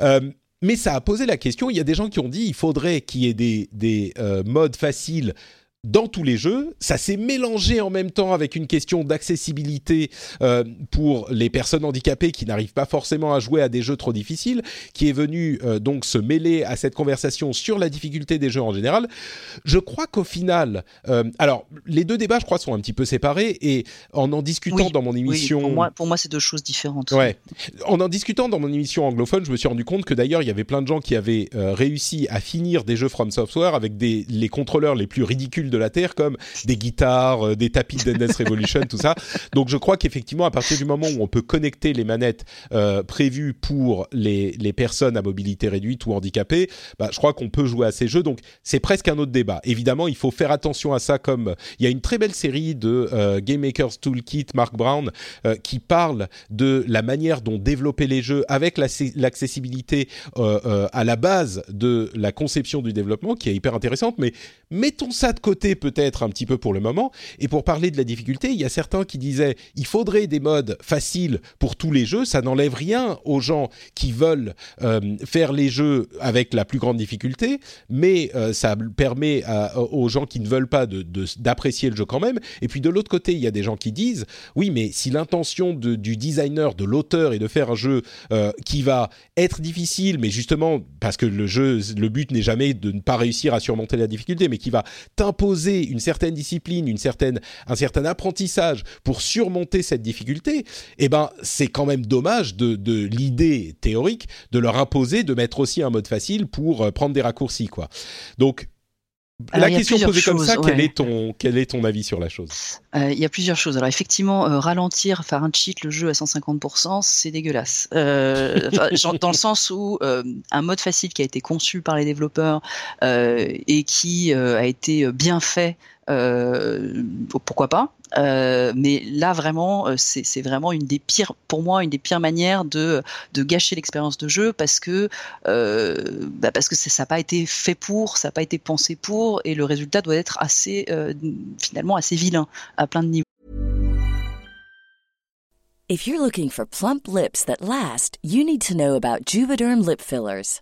Euh, mais ça a posé la question. Il y a des gens qui ont dit il faudrait qu'il y ait des, des euh, modes faciles dans tous les jeux. Ça s'est mélangé en même temps avec une question d'accessibilité euh, pour les personnes handicapées qui n'arrivent pas forcément à jouer à des jeux trop difficiles, qui est venu euh, donc se mêler à cette conversation sur la difficulté des jeux en général. Je crois qu'au final, euh, alors les deux débats, je crois, sont un petit peu séparés et en en discutant dans mon émission, pour moi, pour moi c'est deux choses différentes. Ouais, en en discutant dans mon émission anglophone, je me suis rendu compte que d'ailleurs il y avait plein de gens qui avaient réussi à finir des jeux From Software avec des les contrôleurs les plus ridicules de la Terre, comme des guitares, euh, des tapis de Dance Revolution, tout ça. Donc je crois qu'effectivement, à partir du moment où on peut connecter les manettes euh, prévues pour les, les, personnes à mobilité réduite ou handicapées, bah, je crois qu'on peut jouer à ces jeux. Donc c'est presque un autre débat. Évidemment, il faut faire attention à ça comme il y a une très belle série de euh, Game Maker's Toolkit, Mark Brown, qui parle de la manière dont développer les jeux avec l'accessibilité à la base de la conception du développement, qui est hyper intéressante. Mais mettons ça de côté peut-être un petit peu pour le moment. Et pour parler de la difficulté, il y a certains qui disaient il faudrait des modes faciles pour tous les jeux. Ça n'enlève rien aux gens qui veulent euh, faire les jeux avec la plus grande difficulté, mais euh, ça permet aux gens qui ne veulent pas d'apprécier le jeu quand même. Et puis de l'autre côté, il y a des gens qui disent oui, mais si l'intention du designer, de l'auteur est de faire un jeu euh, qui va être difficile, mais justement parce que le jeu, le but n'est jamais de ne pas réussir à surmonter la difficulté, mais qui va t'imposer une certaine discipline, une certaine, un certain apprentissage pour surmonter cette difficulté, eh ben, c'est quand même dommage de, de l'idée théorique de leur imposer de mettre aussi un mode facile pour euh, prendre des raccourcis, quoi. Donc, la question posée comme ça, quel, est ton, quel est ton avis sur la chose? Euh, Il y a plusieurs choses. Alors effectivement, euh, ralentir, faire un cheat le jeu à 150%, c'est dégueulasse. Euh, dans le sens où un mode facile qui a été conçu par les développeurs et qui a été bien fait pourquoi pas euh, mais là vraiment euh, c'est vraiment une des pires pour moi une des pires manières de de gâcher l'expérience de jeu parce que bah parce que ça n'a pas été fait pour ça n'a pas été pensé pour et le résultat doit être assez finalement assez vilain à plein de niveaux. If you're looking for plump lips that last, you need to know about Juvederm lip fillers.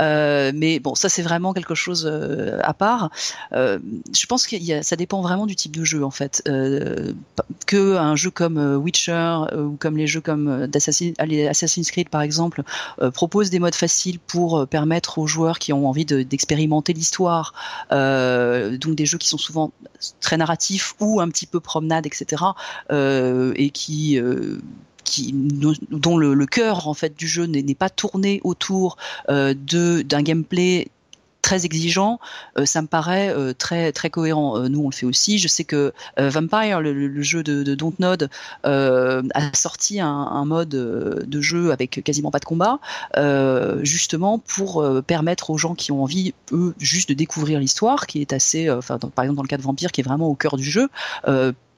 Euh, mais bon, ça c'est vraiment quelque chose euh, à part. Euh, je pense que ça dépend vraiment du type de jeu en fait. Que un jeu comme Witcher ou comme les jeux comme Assassin's Creed par exemple propose des modes faciles pour permettre aux joueurs qui ont envie d'expérimenter l'histoire, donc des jeux qui sont souvent très narratifs ou un petit peu promenade, etc. et qui dont le, cœur en fait du jeu n'est pas tourné autour euh, de d'un gameplay très exigeant, euh, ça me paraît euh, très très cohérent. Nous on le fait aussi. Je sais que Vampire, le, jeu de, de Dontnod, a sorti un, mode de jeu avec quasiment pas de combat, justement pour permettre aux gens qui ont envie eux juste de découvrir l'histoire, qui est assez, par exemple dans le cas de Vampire, qui est vraiment au cœur du jeu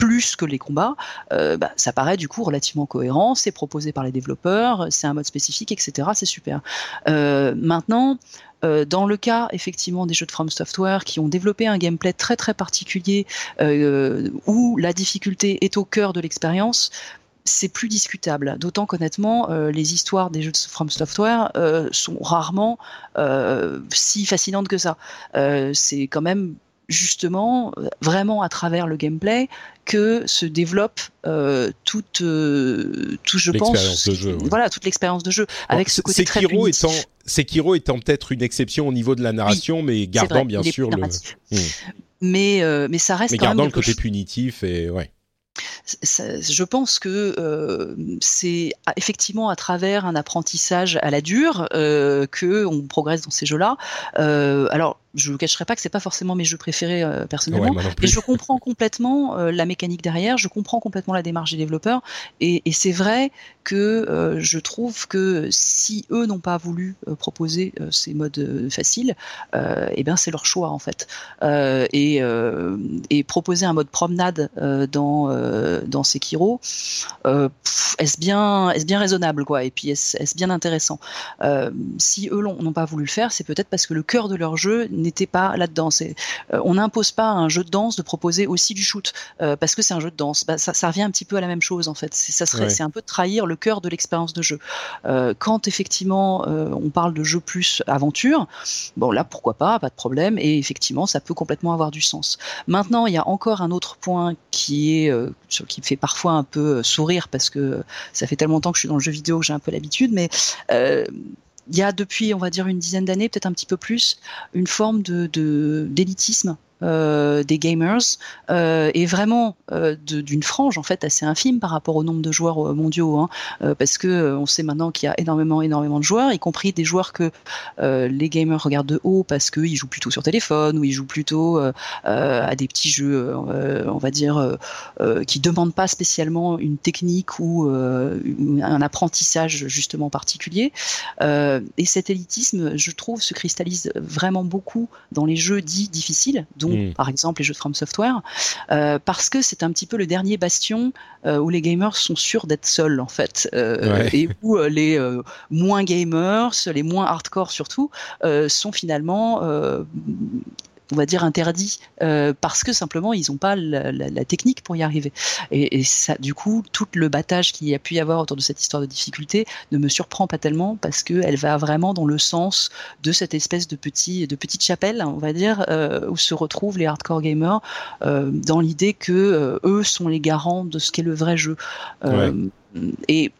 plus que les combats, euh, bah, ça paraît du coup relativement cohérent, c'est proposé par les développeurs, c'est un mode spécifique, etc. C'est super. Euh, maintenant, euh, dans le cas effectivement des jeux de From Software qui ont développé un gameplay très très particulier où la difficulté est au cœur de l'expérience, c'est plus discutable. D'autant qu'honnêtement, euh, les histoires des jeux de From Software sont rarement si fascinantes que ça. c'est quand même justement vraiment à travers le gameplay que se développe euh, toute, euh, tout, je pense, de jeu, voilà, toute l'expérience de jeu avec ce côté Sekiro très punitif. étant Sekiro étant peut-être une exception au niveau de la narration, oui, mais gardant vrai, bien sûr le. Hmm. Mais euh, mais ça reste mais quand gardant même le côté punitif et ouais je pense que euh, c'est effectivement à travers un apprentissage à la dure euh, que on progresse dans ces jeux-là. Euh, alors, je ne vous cacherai pas que c'est pas forcément mes jeux préférés euh, personnellement, ouais, mais je comprends complètement euh, la mécanique derrière, je comprends complètement la démarche des développeurs, et, et c'est vrai que euh, je trouve que si eux n'ont pas voulu proposer ces modes faciles, et ben c'est leur choix en fait, et, et, proposer un mode promenade dans dans Sekiro, est-ce bien est-ce bien raisonnable quoi, et puis est-ce est bien intéressant? Si eux n'ont pas voulu le faire, c'est peut-être parce que le cœur de leur jeu n'était pas là-dedans. Euh, on n'impose pas à un jeu de danse de proposer aussi du shoot euh, parce que c'est un jeu de danse. Bah, ça, ça, revient un petit peu à la même chose en fait. C'est, ça serait, ouais. c'est un peu trahir le cœur de l'expérience de jeu. Euh, quand effectivement on parle de jeu plus aventure, bon là pourquoi pas, pas de problème. Et effectivement ça peut complètement avoir du sens. Maintenant il y a encore un autre point qui est euh, qui me fait parfois un peu sourire parce que ça fait tellement longtemps que je suis dans le jeu vidéo que j'ai un peu l'habitude, mais il y a depuis, on va dire, une dizaine d'années, peut-être un petit peu plus, une forme de d'élitisme des gamers euh, et vraiment euh, d'une frange en fait assez infime par rapport au nombre de joueurs euh, mondiaux, hein, euh, parce que on sait maintenant qu'il y a énormément énormément de joueurs, y compris des joueurs que les gamers regardent de haut parce qu'ils jouent plutôt sur téléphone ou ils jouent plutôt à des petits jeux, on va dire, qui demandent pas spécialement une technique ou un apprentissage justement particulier. et cet élitisme, je trouve, se cristallise vraiment beaucoup dans les jeux dits difficiles, dont mmh. par exemple les jeux de From Software, euh, parce que c'est un petit peu le dernier bastion euh, où les gamers sont sûrs d'être seuls en fait, euh, ouais. et où les moins gamers, les moins hardcore surtout, sont finalement on va dire interdit euh, parce que simplement ils n'ont pas la, la, la, technique pour y arriver. Et, et, ça, du coup, tout le battage qu'il y a pu y avoir autour de cette histoire de difficulté ne me surprend pas tellement parce que elle va vraiment dans le sens de cette espèce de petit de petite chapelle, on va dire, euh, où se retrouvent les hardcore gamers euh, dans l'idée que euh, eux sont les garants de ce qu'est le vrai jeu. Ouais. Et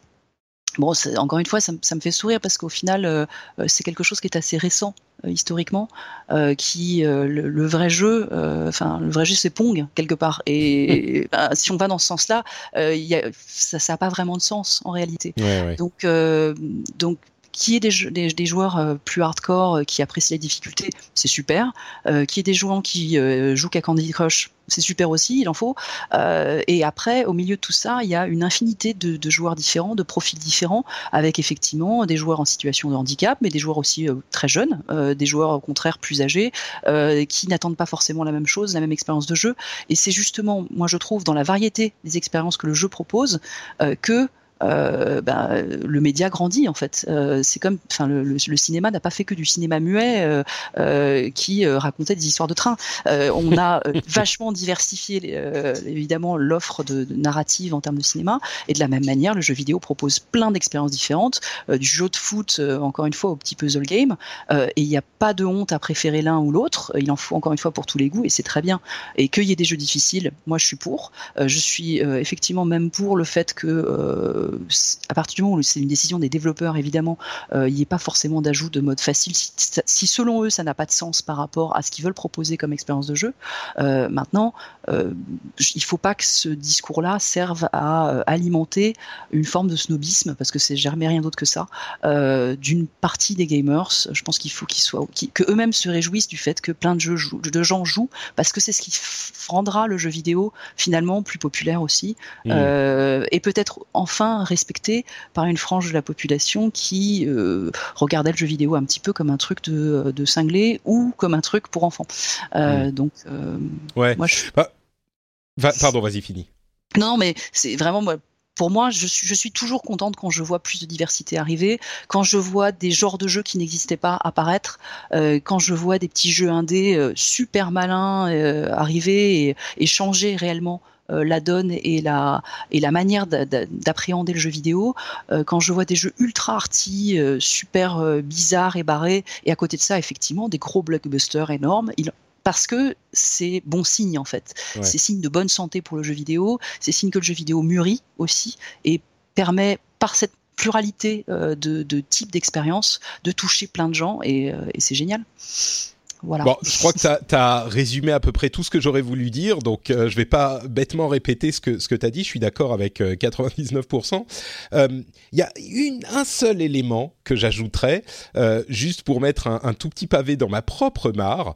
Bon, encore une fois, ça, ça, me fait sourire parce qu'au final, euh, c'est quelque chose qui est assez récent euh, historiquement, euh, qui le, le, vrai jeu, enfin le vrai jeu c'est Pong quelque part. Et bah, si on va dans ce sens-là, ça n'a pas vraiment de sens en réalité. Ouais, ouais. Donc, donc qui est des, joueurs plus hardcore qui apprécient la difficulté, c'est super. qui est des joueurs qui jouent qu'à Candy Crush, c'est super aussi, il en faut. Euh, et après, au milieu de tout ça, il y a une infinité de, joueurs différents, de profils différents, avec effectivement des joueurs en situation de handicap, mais des joueurs aussi euh, très jeunes, euh, des joueurs au contraire plus âgés, qui n'attendent pas forcément la même chose, la même expérience de jeu. Et c'est justement, moi je trouve, dans la variété des expériences que le jeu propose, que euh, ben, le média grandit en fait. Euh, c'est comme, enfin, le, le, cinéma n'a pas fait que du cinéma muet euh, qui racontait des histoires de train. on a vachement diversifié évidemment l'offre de, narrative en termes de cinéma, et de la même manière, le jeu vidéo propose plein d'expériences différentes, du jeu de foot, encore une fois, au petit puzzle game, et il n'y a pas de honte à préférer l'un ou l'autre. Il en faut encore une fois pour tous les goûts, et c'est très bien. Et qu'il y ait des jeux difficiles, moi je suis pour. je suis effectivement même pour le fait que à partir du moment où c'est une décision des développeurs, évidemment, euh, il n'y ait pas forcément d'ajout de mode facile. Si, selon eux, ça n'a pas de sens par rapport à ce qu'ils veulent proposer comme expérience de jeu, euh, maintenant, euh, il ne faut pas que ce discours-là serve à alimenter une forme de snobisme, parce que c'est jamais rien d'autre que ça, d'une partie des gamers. Je pense qu'il faut qu'ils soient, que eux-mêmes se réjouissent du fait que plein de, jeux de gens jouent, parce que c'est ce qui rendra le jeu vidéo finalement plus populaire aussi, mmh. et peut-être enfin respecté par une frange de la population qui euh, regardait le jeu vidéo un petit peu comme un truc de, de cinglé ou comme un truc pour enfants. Euh, hmm. Donc, euh, ouais. Moi, je... Bah, pardon, vas-y, fini. Non, mais c'est vraiment pour moi, je suis, je suis toujours contente quand je vois plus de diversité arriver, quand je vois des genres de jeux qui n'existaient pas apparaître, quand je vois des petits jeux indés super malins arriver et, changer réellement euh, la donne et la, et la manière d'appréhender le jeu vidéo. Euh, quand je vois des jeux ultra arty, euh, super bizarres et barrés, et à côté de ça, effectivement, des gros blockbusters énormes, parce que c'est bon signe en fait. C'est signe de bonne santé pour le jeu vidéo, c'est signe que le jeu vidéo mûrit aussi et permet par cette pluralité de, types d'expériences de toucher plein de gens et c'est génial. Bon, je crois que tu as, résumé à peu près tout ce que j'aurais voulu dire, donc euh, je vais pas bêtement répéter ce que, tu as dit, je suis d'accord avec 99%. Euh, il y a un seul élément que j'ajouterais, euh, juste pour mettre un, un, tout petit pavé dans ma propre mare,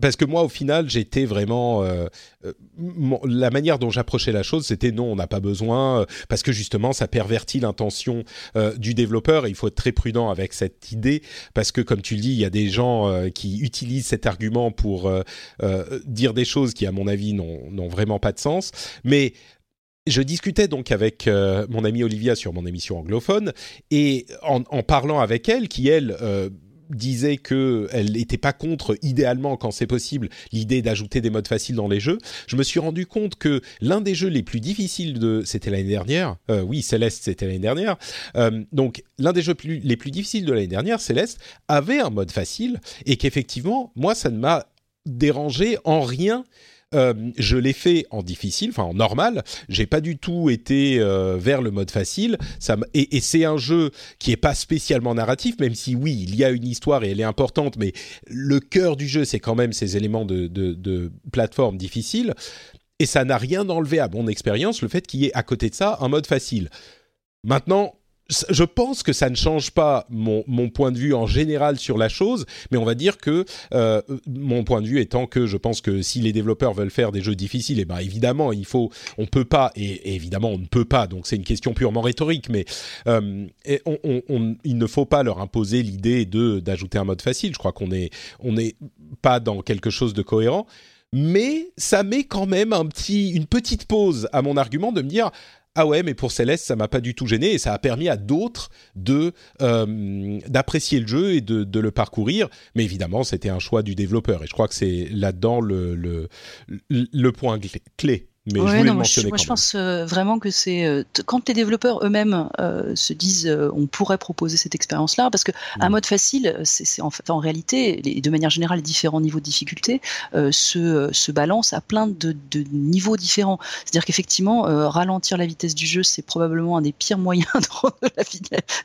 parce que moi, au final, j'étais vraiment... la manière dont j'approchais la chose, c'était non, on n'a pas besoin, parce que justement, ça pervertit l'intention du développeur, et il faut être très prudent avec cette idée, parce que comme tu le dis, il y a des gens qui qui utilisent cet argument pour euh, euh, dire des choses qui, à mon avis, n'ont vraiment pas de sens. Mais je discutais donc avec euh, mon amie Olivia sur mon émission anglophone et en, parlant avec elle, qui elle disait que elle n'était pas contre idéalement quand c'est possible l'idée d'ajouter des modes faciles dans les jeux. Je me suis rendu compte que l'un des jeux les plus difficiles de c'était l'année dernière. Euh, oui, Céleste c'était l'année dernière. Euh, donc l'un des jeux les plus difficiles de l'année dernière, Céleste, avait un mode facile et qu'effectivement moi ça ne m'a dérangé en rien euh, je l'ai fait en difficile, enfin en normal. J'ai pas du tout été euh, vers le mode facile. Ça et, et c'est un jeu qui est pas spécialement narratif, même si oui, il y a une histoire et elle est importante, mais le cœur du jeu, c'est quand même ces éléments de, de, plateforme difficile. Et ça n'a rien enlevé à mon expérience le fait qu'il y ait à côté de ça un mode facile. Maintenant, je pense que ça ne change pas mon, point de vue en général sur la chose, mais on va dire que euh, mon point de vue étant que je pense que si les développeurs veulent faire des jeux difficiles, et eh ben évidemment il faut, on peut pas, et, évidemment on ne peut pas, donc c'est une question purement rhétorique, mais euh, il ne faut pas leur imposer l'idée de d'ajouter un mode facile. Je crois qu'on est on n'est pas dans quelque chose de cohérent, mais ça met quand même un petit, une petite pause à mon argument de me dire ah ouais, mais pour Céleste, ça m'a pas du tout gêné et ça a permis à d'autres euh, d'apprécier le jeu et de, le parcourir. Mais évidemment, c'était un choix du développeur et je crois que c'est là-dedans le point clé. Mais je voulais moi, je, moi, je pense euh, vraiment que c'est euh, quand les développeurs eux-mêmes euh, se disent on pourrait proposer cette expérience-là, parce que un mm. mode facile, c'est en fait en réalité, et de manière générale, les différents niveaux de difficulté se, se balancent à plein de, de niveaux différents. C'est-à-dire qu'effectivement, ralentir la vitesse du jeu, c'est probablement un des pires moyens de rendre, la,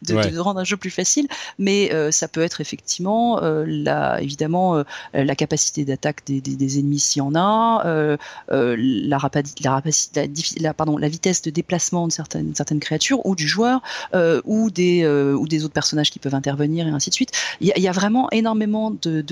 de, de, rendre un jeu plus facile, mais ça peut être effectivement la, évidemment la capacité d'attaque des, des, des, ennemis s'il y en a, la rapidité la, vitesse de déplacement de certaines, créatures ou du joueur euh, ou, des, euh, ou des autres personnages qui peuvent intervenir et ainsi de suite. Il y a, vraiment énormément de,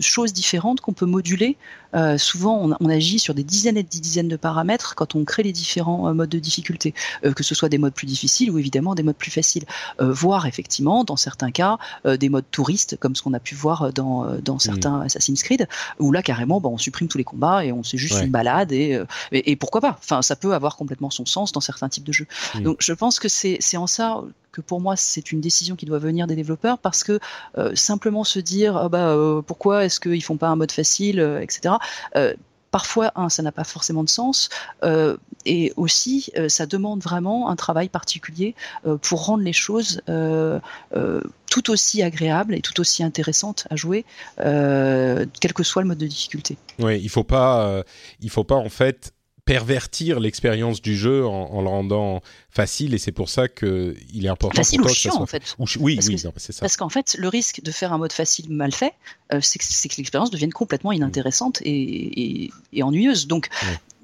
choses différentes qu'on peut moduler. Euh, souvent, on, on, agit sur des dizaines et des dizaines de paramètres quand on crée les différents modes de difficulté, que ce soit des modes plus difficiles ou évidemment des modes plus faciles. voire effectivement, dans certains cas, des modes touristes, comme ce qu'on a pu voir dans, dans mmh. certains Assassin's Creed, où là carrément, bah, on supprime tous les combats et on c'est juste une balade et, et, pourquoi pas. Enfin, ça peut avoir complètement son sens dans certains types de jeux. Mmh. Donc, je pense que c'est en ça que pour moi c'est une décision qui doit venir des développeurs parce que euh, simplement se dire ah bah euh, pourquoi est-ce qu'ils font pas un mode facile euh, etc parfois, un, ça n'a pas forcément de sens, et aussi, ça demande vraiment un travail particulier pour rendre les choses tout aussi agréables et tout aussi intéressantes à jouer, quel que soit le mode de difficulté. Oui, il faut pas, il faut pas en fait pervertir l'expérience du jeu en, le rendant facile et c'est pour ça que il est important facile ou chiant en fait. Oui oui c'est ça. parce qu'en fait le risque de faire un mode facile mal fait euh, c'est que, l'expérience devienne complètement inintéressante et, ennuyeuse. Donc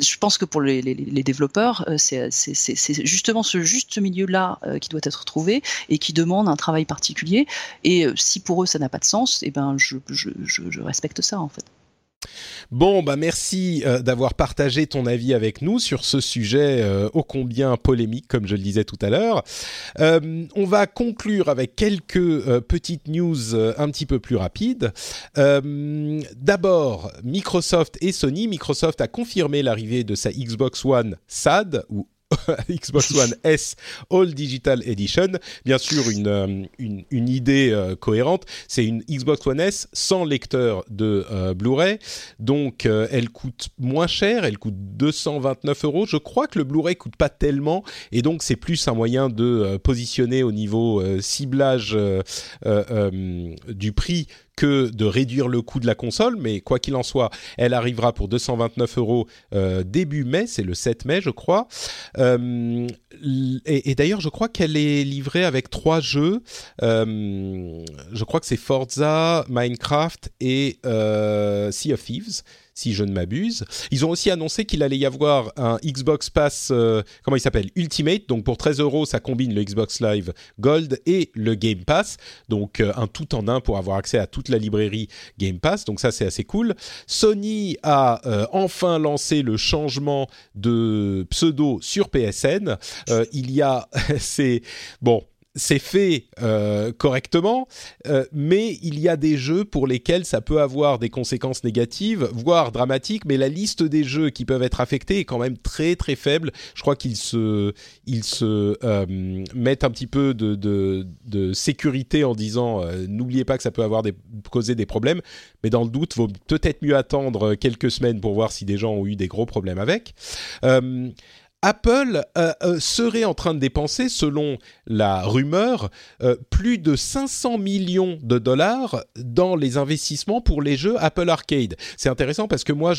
je pense que pour les, développeurs, euh, c'est justement ce juste milieu-là euh, qui doit être trouvé et qui demande un travail particulier. Et si pour eux ça n'a pas de sens, eh ben je, je respecte ça en fait. Bon, bah merci euh, d'avoir partagé ton avis avec nous sur ce sujet euh, ô combien polémique, comme je le disais tout à l'heure. Euh, on va conclure avec quelques petites news un petit peu plus rapides. D'abord, Microsoft et Sony. Microsoft a confirmé l'arrivée de sa Xbox One SAD ou Xbox One S All Digital Edition. Bien sûr, une, euh, une, idée euh, cohérente, c'est une Xbox One S sans lecteur de euh, Blu-ray. Donc, elle coûte moins cher, elle coûte 229 euros. Je crois que le Blu-ray coûte pas tellement, et donc c'est plus un moyen de positionner au niveau ciblage du prix que de réduire le coût de la console, mais quoi qu'il en soit, elle arrivera pour 229 euros euh, début mai, c'est le 7 mai je crois. Euh, et, d'ailleurs je crois qu'elle est livrée avec trois jeux. Euh, je crois que c'est Forza, Minecraft et Sea of Thieves si je ne m'abuse. Ils ont aussi annoncé qu'il allait y avoir un Xbox Pass, euh, comment il s'appelle Ultimate. Donc pour 13 euros, ça combine le Xbox Live Gold et le Game Pass. Donc euh, un tout en un pour avoir accès à toute la librairie Game Pass. Donc ça, c'est assez cool. Sony a euh, enfin lancé le changement de pseudo sur PSN. il y a, c'est bon c'est fait euh, correctement, euh, mais il y a des jeux pour lesquels ça peut avoir des conséquences négatives, voire dramatiques, mais la liste des jeux qui peuvent être affectés est quand même très très faible. Je crois qu'ils se, ils se euh, mettent un petit peu de, sécurité en disant n'oubliez pas que ça peut avoir des, causer des problèmes, mais dans le doute, vaut peut-être mieux attendre quelques semaines pour voir si des gens ont eu des gros problèmes avec. Apple euh, euh, serait en train de dépenser, selon la rumeur, euh, plus de 500 millions de dollars dans les investissements pour les jeux Apple Arcade. C'est intéressant parce que moi,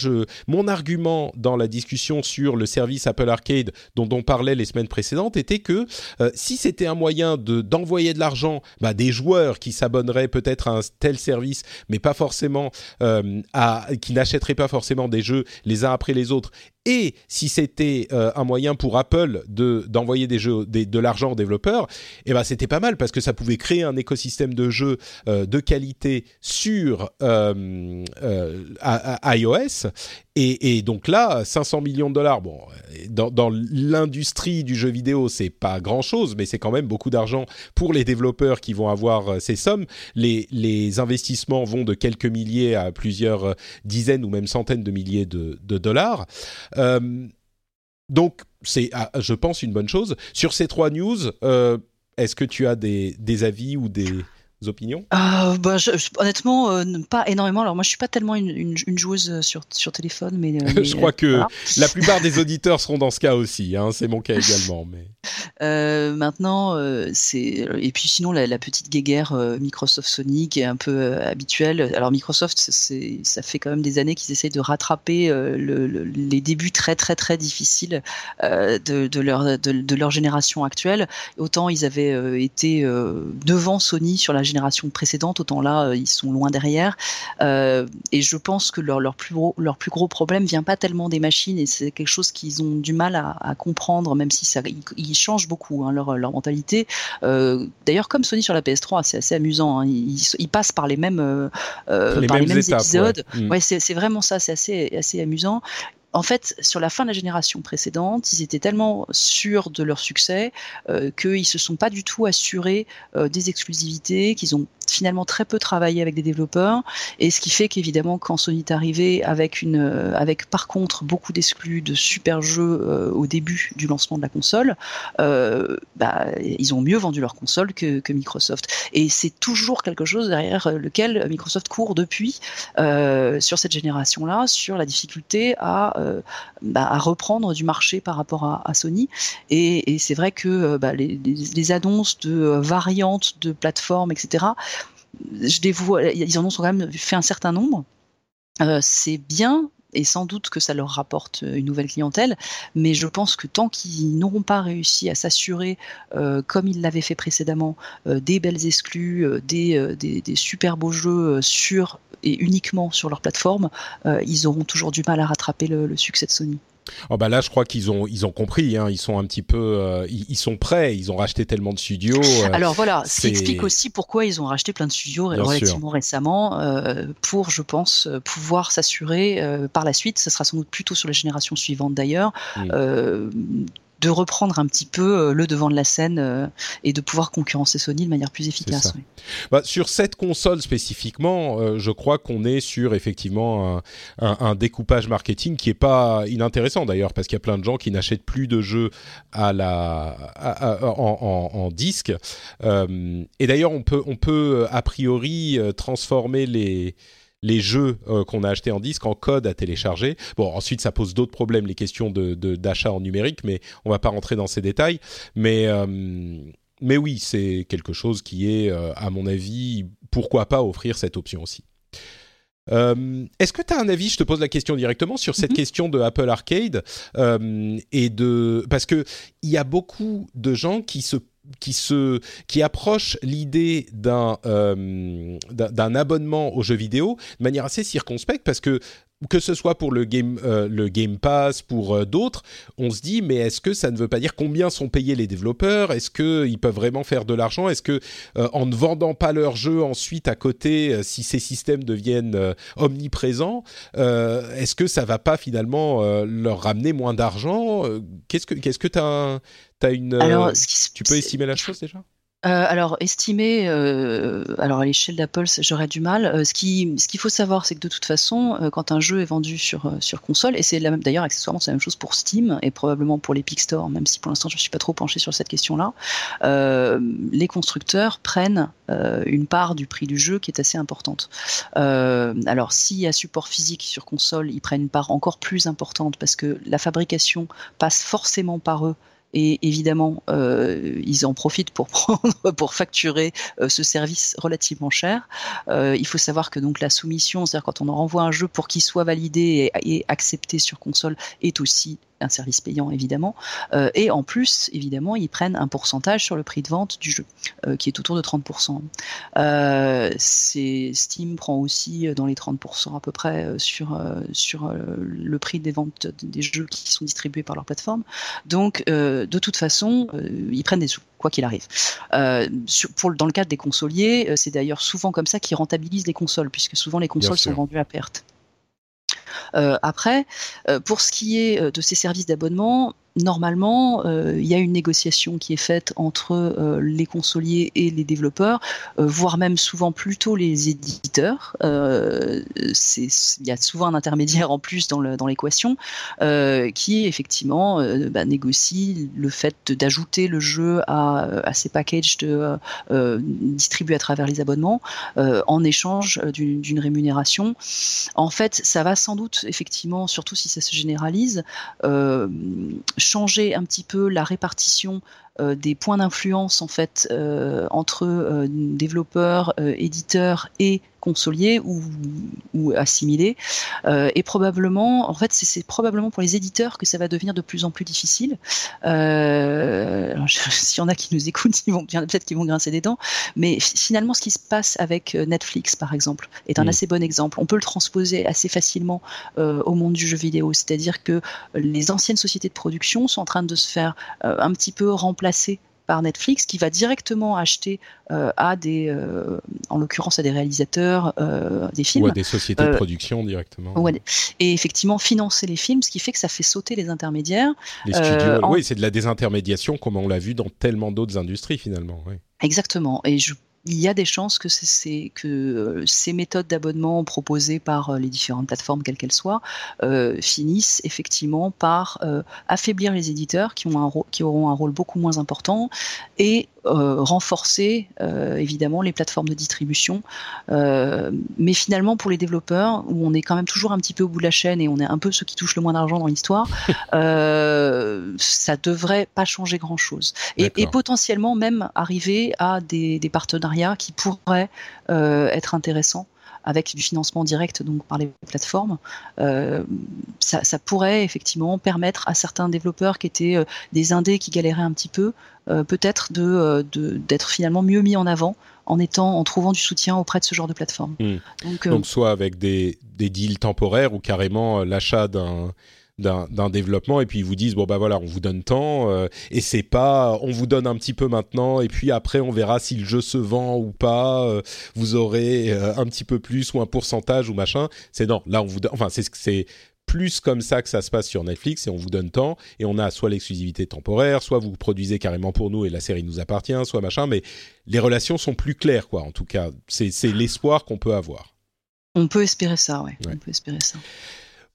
mon argument dans la discussion sur le service Apple Arcade dont on parlait les semaines précédentes était que si c'était un moyen de d'envoyer de l'argent bah, des joueurs qui s'abonneraient peut-être à un tel service, mais pas forcément qui n'achèteraient pas forcément des jeux les uns après les autres, et si c'était euh, un moyen pour Apple de d'envoyer de l'argent aux développeurs, eh ben c'était pas mal parce que ça pouvait créer un écosystème de jeux euh, de qualité sur euh, iOS et, donc là, 500 millions de dollars, bon, dans, l'industrie du jeu vidéo, c'est pas grand-chose, mais c'est quand même beaucoup d'argent pour les développeurs qui vont avoir euh, ces sommes. Les, investissements vont de quelques milliers à plusieurs euh, dizaines ou même centaines de milliers de, dollars. Euh, donc, c'est, ah, je pense, une bonne chose. Sur ces trois news, est-ce que tu as des avis ou des opinions? Euh, bah, Honnêtement, euh, pas énormément. Alors moi, je suis pas tellement une, joueuse sur, sur téléphone, mais, euh, je crois que la plupart des auditeurs seront dans ce cas aussi. Hein, c'est mon cas également. Mais maintenant, c'est et puis sinon la, petite guéguerre Microsoft Sony qui est un peu habituelle. Alors Microsoft, c'est ça fait quand même des années qu'ils essayent de rattraper le, les débuts très très très difficiles de, de, leur de, de, leur génération actuelle. Autant ils avaient été devant Sony sur la génération précédente, autant là, ils sont loin derrière. et je pense que leur, leur, plus gros, leur plus gros problème vient pas tellement des machines, et c'est quelque chose qu'ils ont du mal à, à, comprendre, même si ça, ils, changent beaucoup hein, leur, leur mentalité. D'ailleurs, comme Sony sur la PS3, c'est assez amusant. Hein, ils, ils, passent par les mêmes, les par mêmes, les mêmes étapes, épisodes. Ouais. Ouais, c'est vraiment ça, c'est assez, assez amusant en fait, sur la fin de la génération précédente, ils étaient tellement sûrs de leur succès euh, qu'ils se sont pas du tout assurés euh, des exclusivités, qu'ils ont finalement très peu travaillé avec des développeurs, et ce qui fait qu'évidemment, quand Sony est arrivé avec une, euh, avec par contre beaucoup d'exclus de super jeux au début du lancement de la console, bah, ils ont mieux vendu leur console que, que Microsoft. Et c'est toujours quelque chose derrière lequel Microsoft court depuis sur cette génération-là, sur la difficulté à, bah, à reprendre du marché par rapport à, Sony. Et, c'est vrai que bah, les, annonces de variantes de plateformes, etc., ils en ont quand même fait un certain nombre. Euh, c'est bien et sans doute que ça leur rapporte une nouvelle clientèle, mais je pense que tant qu'ils n'auront pas réussi à s'assurer, euh, comme ils l'avaient fait précédemment, euh, des belles exclus, euh, des, super beaux jeux sur et uniquement sur leur plateforme, ils auront toujours du mal à rattraper le, le succès de Sony. Oh bah là, je crois qu'ils ont ils ont compris. Hein, ils sont un petit peu, euh, ils, ils, sont prêts. Ils ont racheté tellement de studios. Euh, Alors voilà, ce qui explique aussi pourquoi ils ont racheté plein de studios Bien relativement sûr. récemment euh, pour, je pense, pouvoir s'assurer par la suite. Ce sera sans doute plutôt sur la génération suivante d'ailleurs. Mm de reprendre un petit peu le devant de la scène euh, et de pouvoir concurrencer Sony de manière plus efficace. Oui. Bah, sur cette console spécifiquement, euh, je crois qu'on est sur effectivement un, un, un, découpage marketing qui est pas inintéressant d'ailleurs parce qu'il y a plein de gens qui n'achètent plus de jeux à la à, à, en, en, en, disque. Euh, et d'ailleurs, on peut on peut a priori euh, transformer les les jeux euh, qu'on a achetés en disque en code à télécharger. Bon, ensuite, ça pose d'autres problèmes, les questions de, de, d'achat en numérique, mais on va pas rentrer dans ces détails. Mais, euh, mais oui, c'est quelque chose qui est, euh, à mon avis, pourquoi pas offrir cette option aussi. Euh, Est-ce que tu as un avis? Je te pose la question directement sur cette mm -hmm. question de Apple Arcade euh, et de parce que il y a beaucoup de gens qui se qui se qui approche l'idée d'un euh, d'un abonnement aux jeux vidéo de manière assez circonspecte parce que que ce soit pour le game euh, le Game Pass pour euh, d'autres, on se dit mais est-ce que ça ne veut pas dire combien sont payés les développeurs? Est-ce que ils peuvent vraiment faire de l'argent? Est-ce que euh, en ne vendant pas leur jeu ensuite à côté, si ces systèmes deviennent omniprésents, est-ce que ça va pas finalement leur ramener moins d'argent? Qu'est-ce que qu'est-ce que tu as as une Alors, tu peux estimer la chose déjà? Euh, alors, estimer, euh, alors à l'échelle d'Apple, j'aurais du mal. Euh, ce qui, ce qu'il faut savoir, c'est que de toute façon, quand un jeu est vendu sur sur console, et c'est d'ailleurs accessoirement, c'est la même chose pour Steam et probablement pour l'Epic Store, même si pour l'instant je ne suis pas trop penché sur cette question-là. les constructeurs prennent une part du prix du jeu qui est assez importante. alors, s'il y a support physique sur console, ils prennent une part encore plus importante parce que la fabrication passe forcément par eux et évidemment euh, ils en profitent pour prendre pour facturer euh, ce service relativement cher. Euh, il faut savoir que donc la soumission, c'est-à-dire quand on renvoie un jeu pour qu'il soit validé et, accepté sur console, est aussi un service payant évidemment, euh, et en plus évidemment ils prennent un pourcentage sur le prix de vente du jeu, euh, qui est autour de 30%. Euh, Steam prend aussi dans les 30% à peu près sur sur le prix des ventes des jeux qui sont distribués par leur plateforme. Donc de toute façon ils prennent des sous quoi qu'il arrive. Sur, pour, dans le cadre des consoliers, c'est d'ailleurs souvent comme ça qu'ils rentabilisent les consoles, puisque souvent les consoles sont vendues à perte. Euh, après, euh, pour ce qui est de ces services d'abonnement, normalement, euh, il y a une négociation qui est faite entre euh, les consoliers et les développeurs, euh, voire même souvent plutôt les éditeurs. il y a souvent un intermédiaire en plus dans l'équation qui effectivement bah, négocie le fait d'ajouter le jeu à, à ces packages distribués à travers les abonnements en échange d'une rémunération. En fait, ça va sans doute effectivement, surtout si ça se généralise, changer un petit peu la répartition des points d'influence en fait entre développeurs, éditeurs et consolier ou, ou assimilés. Euh, et probablement, en fait, c'est probablement pour les éditeurs que ça va devenir de plus en plus difficile. Euh, S'il y en a qui nous écoutent, ils vont peut-être qu'ils vont grincer des dents. Mais finalement, ce qui se passe avec euh, Netflix, par exemple, est un mm. assez bon exemple. On peut le transposer assez facilement euh, au monde du jeu vidéo. C'est-à-dire que les anciennes sociétés de production sont en train de se faire euh, un petit peu remplacer par Netflix qui va directement acheter euh, à des, euh, en l'occurrence à des réalisateurs euh, des films. Ou à des sociétés de production directement. et effectivement financer les films, ce qui fait que ça fait sauter les intermédiaires. Les studios, oui, c'est de la désintermédiation comme on l'a vu dans tellement d'autres industries finalement. Exactement. Et je il y a des chances que, euh, ces méthodes d'abonnement proposées par euh, les différentes plateformes, quelles qu'elles soient, euh, finissent effectivement par affaiblir les éditeurs qui, qui auront un rôle beaucoup moins important et renforcer évidemment les plateformes de distribution. mais finalement, pour les développeurs, où on est quand même toujours un petit peu au bout de la chaîne et on est un peu ceux qui touchent le moins d'argent dans l'histoire, ça devrait pas changer grand-chose. Et, potentiellement même arriver à des, des partenariats qui pourrait euh, être intéressant avec du financement direct donc par les plateformes, euh, ça, pourrait effectivement permettre à certains développeurs qui étaient euh, des indés qui galéraient un petit peu, peut-être de, d'être finalement mieux mis en avant en étant en trouvant du soutien auprès de ce genre de plateforme. Hmm. Donc, donc, soit avec des, des deals temporaires ou carrément l'achat d'un d'un développement et puis ils vous disent bon bah voilà on vous donne tant euh, et c'est pas on vous donne un petit peu maintenant et puis après on verra si le jeu se vend ou pas euh, vous aurez euh, un petit peu plus ou un pourcentage ou machin. C'est non là on vous donne enfin c'est c'est plus comme ça que ça se passe sur Netflix et on vous donne tant et on a soit l'exclusivité temporaire soit vous produisez carrément pour nous et la série nous appartient soit machin mais les relations sont plus claires quoi en tout cas. C'est l'espoir qu'on peut avoir. On peut espérer ça ouais. on peut espérer ça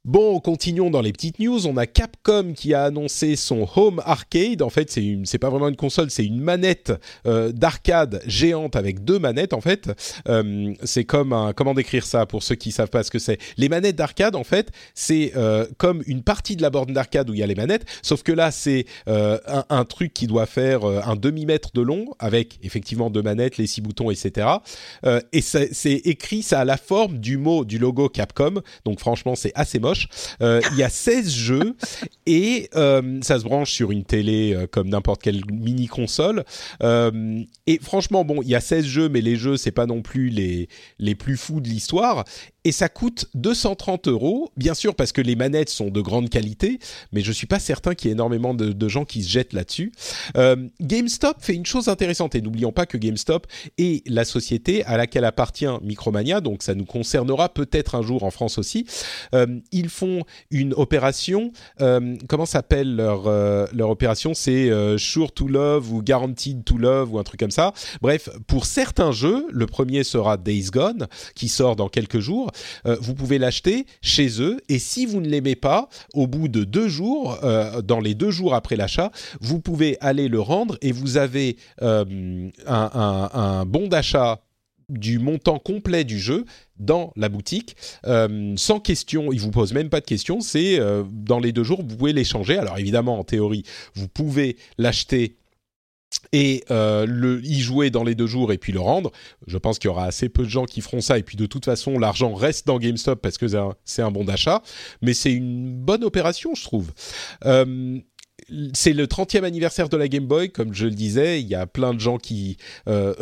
Bon, continuons dans les petites news. On a Capcom qui a annoncé son Home Arcade. En fait, c'est pas vraiment une console, c'est une manette euh, d'arcade géante avec deux manettes. En fait, euh, c'est comme un, comment décrire ça pour ceux qui savent pas ce que c'est? Les manettes d'arcade, en fait, c'est euh, comme une partie de la borne d'arcade où il y a les manettes, sauf que là, c'est un, un, truc qui doit faire un demi mètre de long avec effectivement deux manettes, les six boutons, etc. et c'est écrit, ça a la forme du mot du logo Capcom. Donc franchement, c'est assez moche. Euh, il y a 16 jeux et euh, ça se branche sur une télé euh, comme n'importe quelle mini console. et franchement, bon, il y a 16 jeux, mais les jeux, c'est pas non plus les, les plus fous de l'histoire et ça coûte 230 euros, bien sûr parce que les manettes sont de grande qualité, mais je suis pas certain qu'il y ait énormément de, gens qui se jettent là-dessus. GameStop fait une chose intéressante et n'oublions pas que GameStop est la société à laquelle appartient Micromania, donc ça nous concernera peut-être un jour en France aussi. Font une opération, euh, comment s'appelle leur leur opération? C'est Sure to Love ou Guaranteed to Love ou un truc comme ça. Bref, pour certains jeux, le premier sera Days Gone qui sort dans quelques jours euh, vous pouvez l'acheter chez eux et si vous ne l'aimez pas, au bout de deux jours, euh, dans les deux jours après l'achat, vous pouvez aller le rendre et vous avez euh, un, bon d'achat du montant complet du jeu dans la boutique sans question. Ils vous posent même pas de questions. C'est dans les deux jours, vous pouvez l'échanger. Alors évidemment, en théorie, vous pouvez l'acheter et euh, le, y jouer dans les deux jours et puis le rendre. Je pense qu'il y aura assez peu de gens qui feront ça et puis de toute façon l'argent reste dans GameStop parce que c'est un, bon d'achat, mais c'est une bonne opération je trouve. Euh, c'est le 30e anniversaire de la Game Boy, comme je le disais. Il y a plein de gens qui, euh,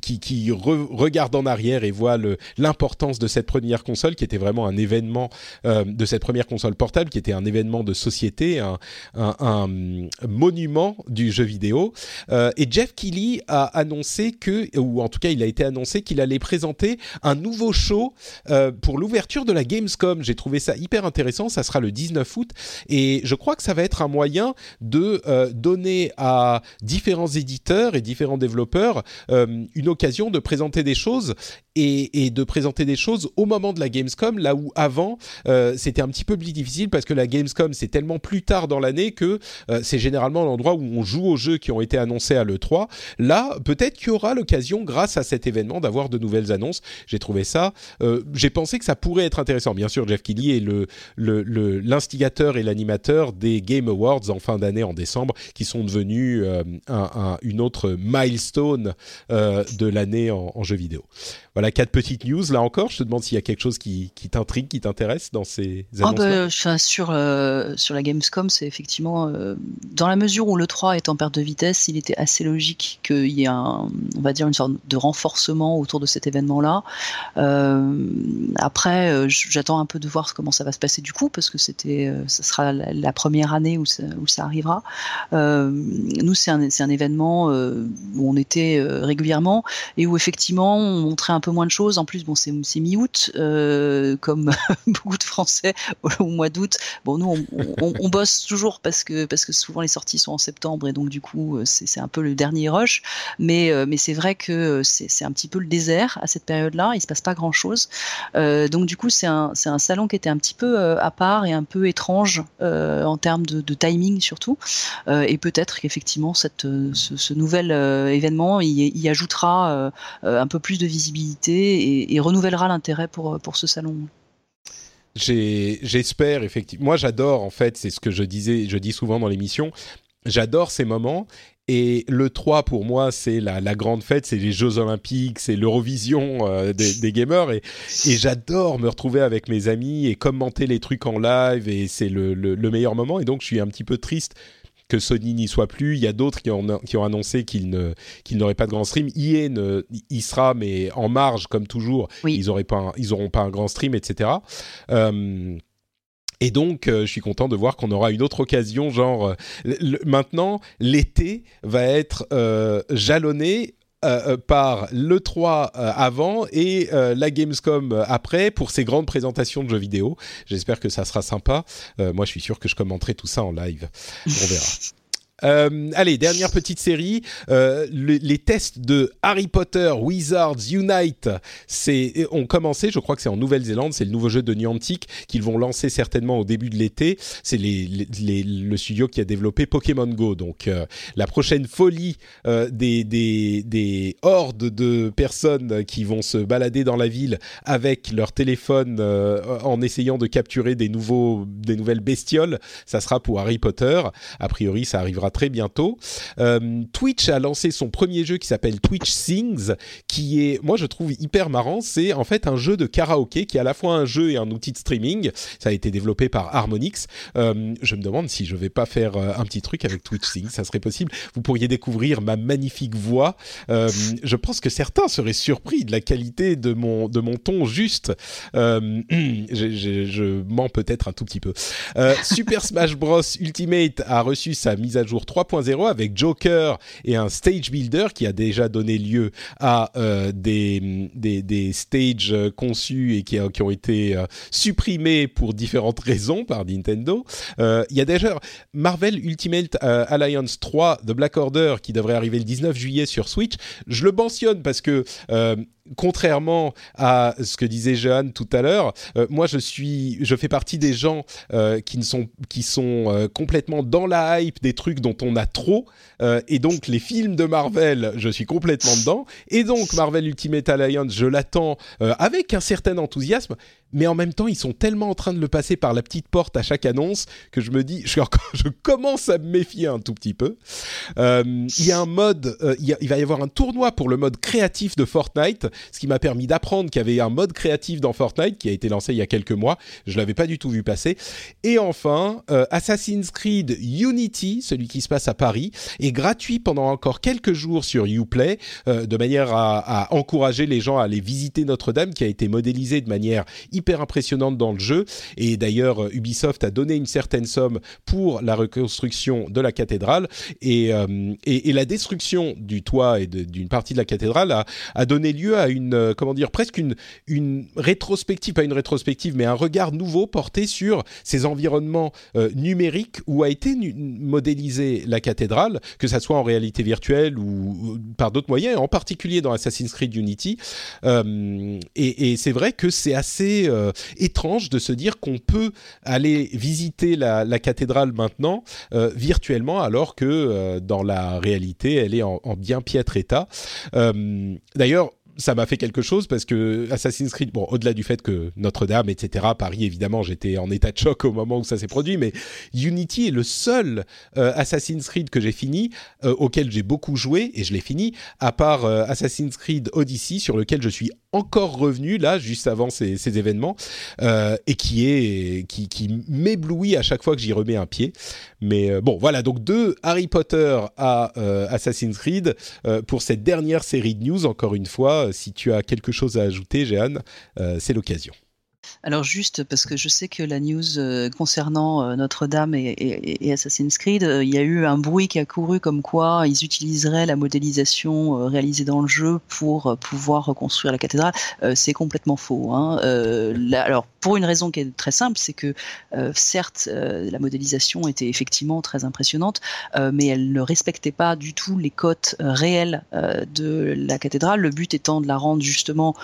qui, regardent en arrière et voient l'importance de cette première console, qui était vraiment un événement, euh, de cette première console portable, qui était un événement de société, un, monument du jeu vidéo. Euh, et Jeff Keighley a annoncé que, ou en tout cas, il a été annoncé qu'il allait présenter un nouveau show pour l'ouverture de la Gamescom. J'ai trouvé ça hyper intéressant. Ça sera le 19 août. Et je crois que ça va être un moyen de euh, donner à différents éditeurs et différents développeurs euh, une occasion de présenter des choses et, de présenter des choses au moment de la Gamescom, là où avant euh, c'était un petit peu plus difficile parce que la Gamescom c'est tellement plus tard dans l'année que c'est généralement l'endroit où on joue aux jeux qui ont été annoncés à l'E3. Là, peut-être qu'il y aura l'occasion, grâce à cet événement, d'avoir de nouvelles annonces. J'ai trouvé ça, j'ai pensé que ça pourrait être intéressant. Bien sûr, Jeff Keighley est le l'instigateur et l'animateur des Game Awards en fin d'année en décembre, qui sont devenus une autre milestone de l'année en, en jeu vidéo. Voilà quatre petites news. Là encore, je te demande s'il y a quelque chose qui, t'intrigue, qui t'intéresse dans ces ah, annonces. Sur euh, sur la Gamescom, c'est effectivement euh, dans la mesure où le 3 est en perte de vitesse, il était assez logique qu'il y ait un, on va dire une sorte de renforcement autour de cet événement-là. Euh, après, j'attends un peu de voir comment ça va se passer du coup, parce que c'était, ça sera la, première année où ça, où ça arrivera. nous, c'est un, un événement où on était régulièrement et où effectivement on montrait un un moins de choses. En plus, bon, c'est mi-août, euh, comme beaucoup de Français au, mois d'août. Bon, nous, on, bosse toujours parce que parce que souvent les sorties sont en septembre et donc du coup, euh, c'est un peu le dernier rush. Mais euh, mais c'est vrai que c'est un petit peu le désert à cette période-là. Il se passe pas grand-chose. donc du coup, c'est un un salon qui était un petit peu à part et un peu étrange en termes de, timing surtout. et peut-être qu'effectivement, ce, nouvel événement y, y ajoutera un peu plus de visibilité et, renouvellera l'intérêt pour, pour ce salon. J'espère effectivement. Moi, j'adore en fait, c'est ce que je disais, je dis souvent dans l'émission. J'adore ces moments et le 3, pour moi, c'est la, grande fête, c'est les Jeux Olympiques, c'est l'Eurovision euh, des, gamers. Et, j'adore me retrouver avec mes amis et commenter les trucs en live. Et c'est le, meilleur moment. Et donc, je suis un petit peu triste que Sony n'y soit plus. Il y a d'autres qui ont, qui ont annoncé qu'ils ne, qu'ils n'auraient pas de grand stream. EA ne, y sera, mais en marge, comme toujours. Ils n'auront pas, ils auront pas un grand stream, etc. Euh, et donc, euh, je suis content de voir qu'on aura une autre occasion, genre euh, maintenant, l'été va être jalonné euh, euh, par le 3 euh, avant et la Gamescom après pour ces grandes présentations de jeux vidéo. J'espère que ça sera sympa. moi, je suis sûr que je commenterai tout ça en live. On verra. Euh, allez, dernière petite série. Euh, les tests de Harry Potter Wizards Unite c'est, ont commencé. Je crois que c'est en Nouvelle-Zélande. C'est le nouveau jeu de Niantic qu'ils vont lancer certainement au début de l'été. C'est les, les, le studio qui a développé Pokémon Go. Donc euh, la prochaine folie euh, des, des, des hordes de personnes qui vont se balader dans la ville avec leur téléphone euh, en essayant de capturer des nouveaux des nouvelles bestioles. Ça sera pour Harry Potter. A priori, ça arrivera très bientôt. Euh, Twitch a lancé son premier jeu qui s'appelle Twitch Sings, qui est, moi je trouve hyper marrant. C'est en fait un jeu de karaoké qui est à la fois un jeu et un outil de streaming. Ça a été développé par Harmonix. Euh, je me demande si je vais pas faire euh, un petit truc avec Twitch Sings, ça serait possible. Vous pourriez découvrir ma magnifique voix. je pense que certains seraient surpris de la qualité de mon de mon ton juste. je, mens peut-être un tout petit peu. Super Smash Bros Ultimate a reçu sa mise à jour 3.0 avec Joker et un stage builder qui a déjà donné lieu à euh, des, des, stages conçus et qui, ont été euh, supprimés pour différentes raisons par Nintendo. Euh, il y a déjà Marvel Ultimate Alliance 3 The Black Order qui devrait arriver le 19 juillet sur Switch. Je le mentionne parce que contrairement à ce que disait Jeanne tout à l'heure, euh, moi je suis, je fais partie des gens euh, qui ne sont, qui sont euh, complètement dans la hype des trucs dont on a trop, et donc les films de Marvel, je suis complètement dedans, et donc Marvel Ultimate Alliance, je l'attends avec un certain enthousiasme, mais en même temps, ils sont tellement en train de le passer par la petite porte à chaque annonce que je me dis, je, commence à me méfier un tout petit peu. Euh, il y a un mode, euh, il, va y avoir un tournoi pour le mode créatif de Fortnite, ce qui m'a permis d'apprendre qu'il y avait un mode créatif dans Fortnite qui a été lancé il y a quelques mois. Je l'avais pas du tout vu passer. Et enfin, euh, Assassin's Creed Unity, celui qui se passe à Paris, est gratuit pendant encore quelques jours sur UPlay, de manière à, à, encourager les gens à aller visiter Notre-Dame, qui a été modélisée de manière hyper impressionnante dans le jeu. Et d'ailleurs, euh, Ubisoft a donné une certaine somme pour la reconstruction de la cathédrale. Et, euh, et, la destruction du toit et d'une partie de la cathédrale a, a, donné lieu à une, euh, comment dire, presque une, une rétrospective, pas une rétrospective, mais un regard nouveau porté sur ces environnements numériques où a été modélisée la cathédrale, que ça soit en réalité virtuelle ou, par d'autres moyens, en particulier dans Assassin's Creed Unity. et, et c'est vrai que c'est assez euh, étrange de se dire qu'on peut aller visiter la, cathédrale maintenant euh, virtuellement alors que euh, dans la réalité elle est en, bien piètre état. D'ailleurs, ça m'a fait quelque chose parce que Assassin's Creed, bon, au-delà du fait que Notre-Dame, etc., Paris, évidemment, j'étais en état de choc au moment où ça s'est produit, mais Unity est le seul Assassin's Creed que j'ai fini, auquel j'ai beaucoup joué, et je l'ai fini, à part Assassin's Creed Odyssey, sur lequel je suis encore revenu, là, juste avant ces, événements, et qui est, qui, m'éblouit à chaque fois que j'y remets un pied. Mais bon, voilà, donc de Harry Potter à Assassin's Creed, pour cette dernière série de news, encore une fois, si tu as quelque chose à ajouter, Jeanne, euh, c'est l'occasion. Alors juste parce que je sais que la news euh, concernant euh, Notre-Dame et, Assassin's Creed, il y a eu un bruit qui a couru comme quoi ils utiliseraient la modélisation réalisée dans le jeu pour pouvoir reconstruire la cathédrale. c'est complètement faux. Hein. alors pour une raison qui est très simple, c'est que certes la modélisation était effectivement très impressionnante, mais elle ne respectait pas du tout les cotes réelles de la cathédrale. Le but étant de la rendre justement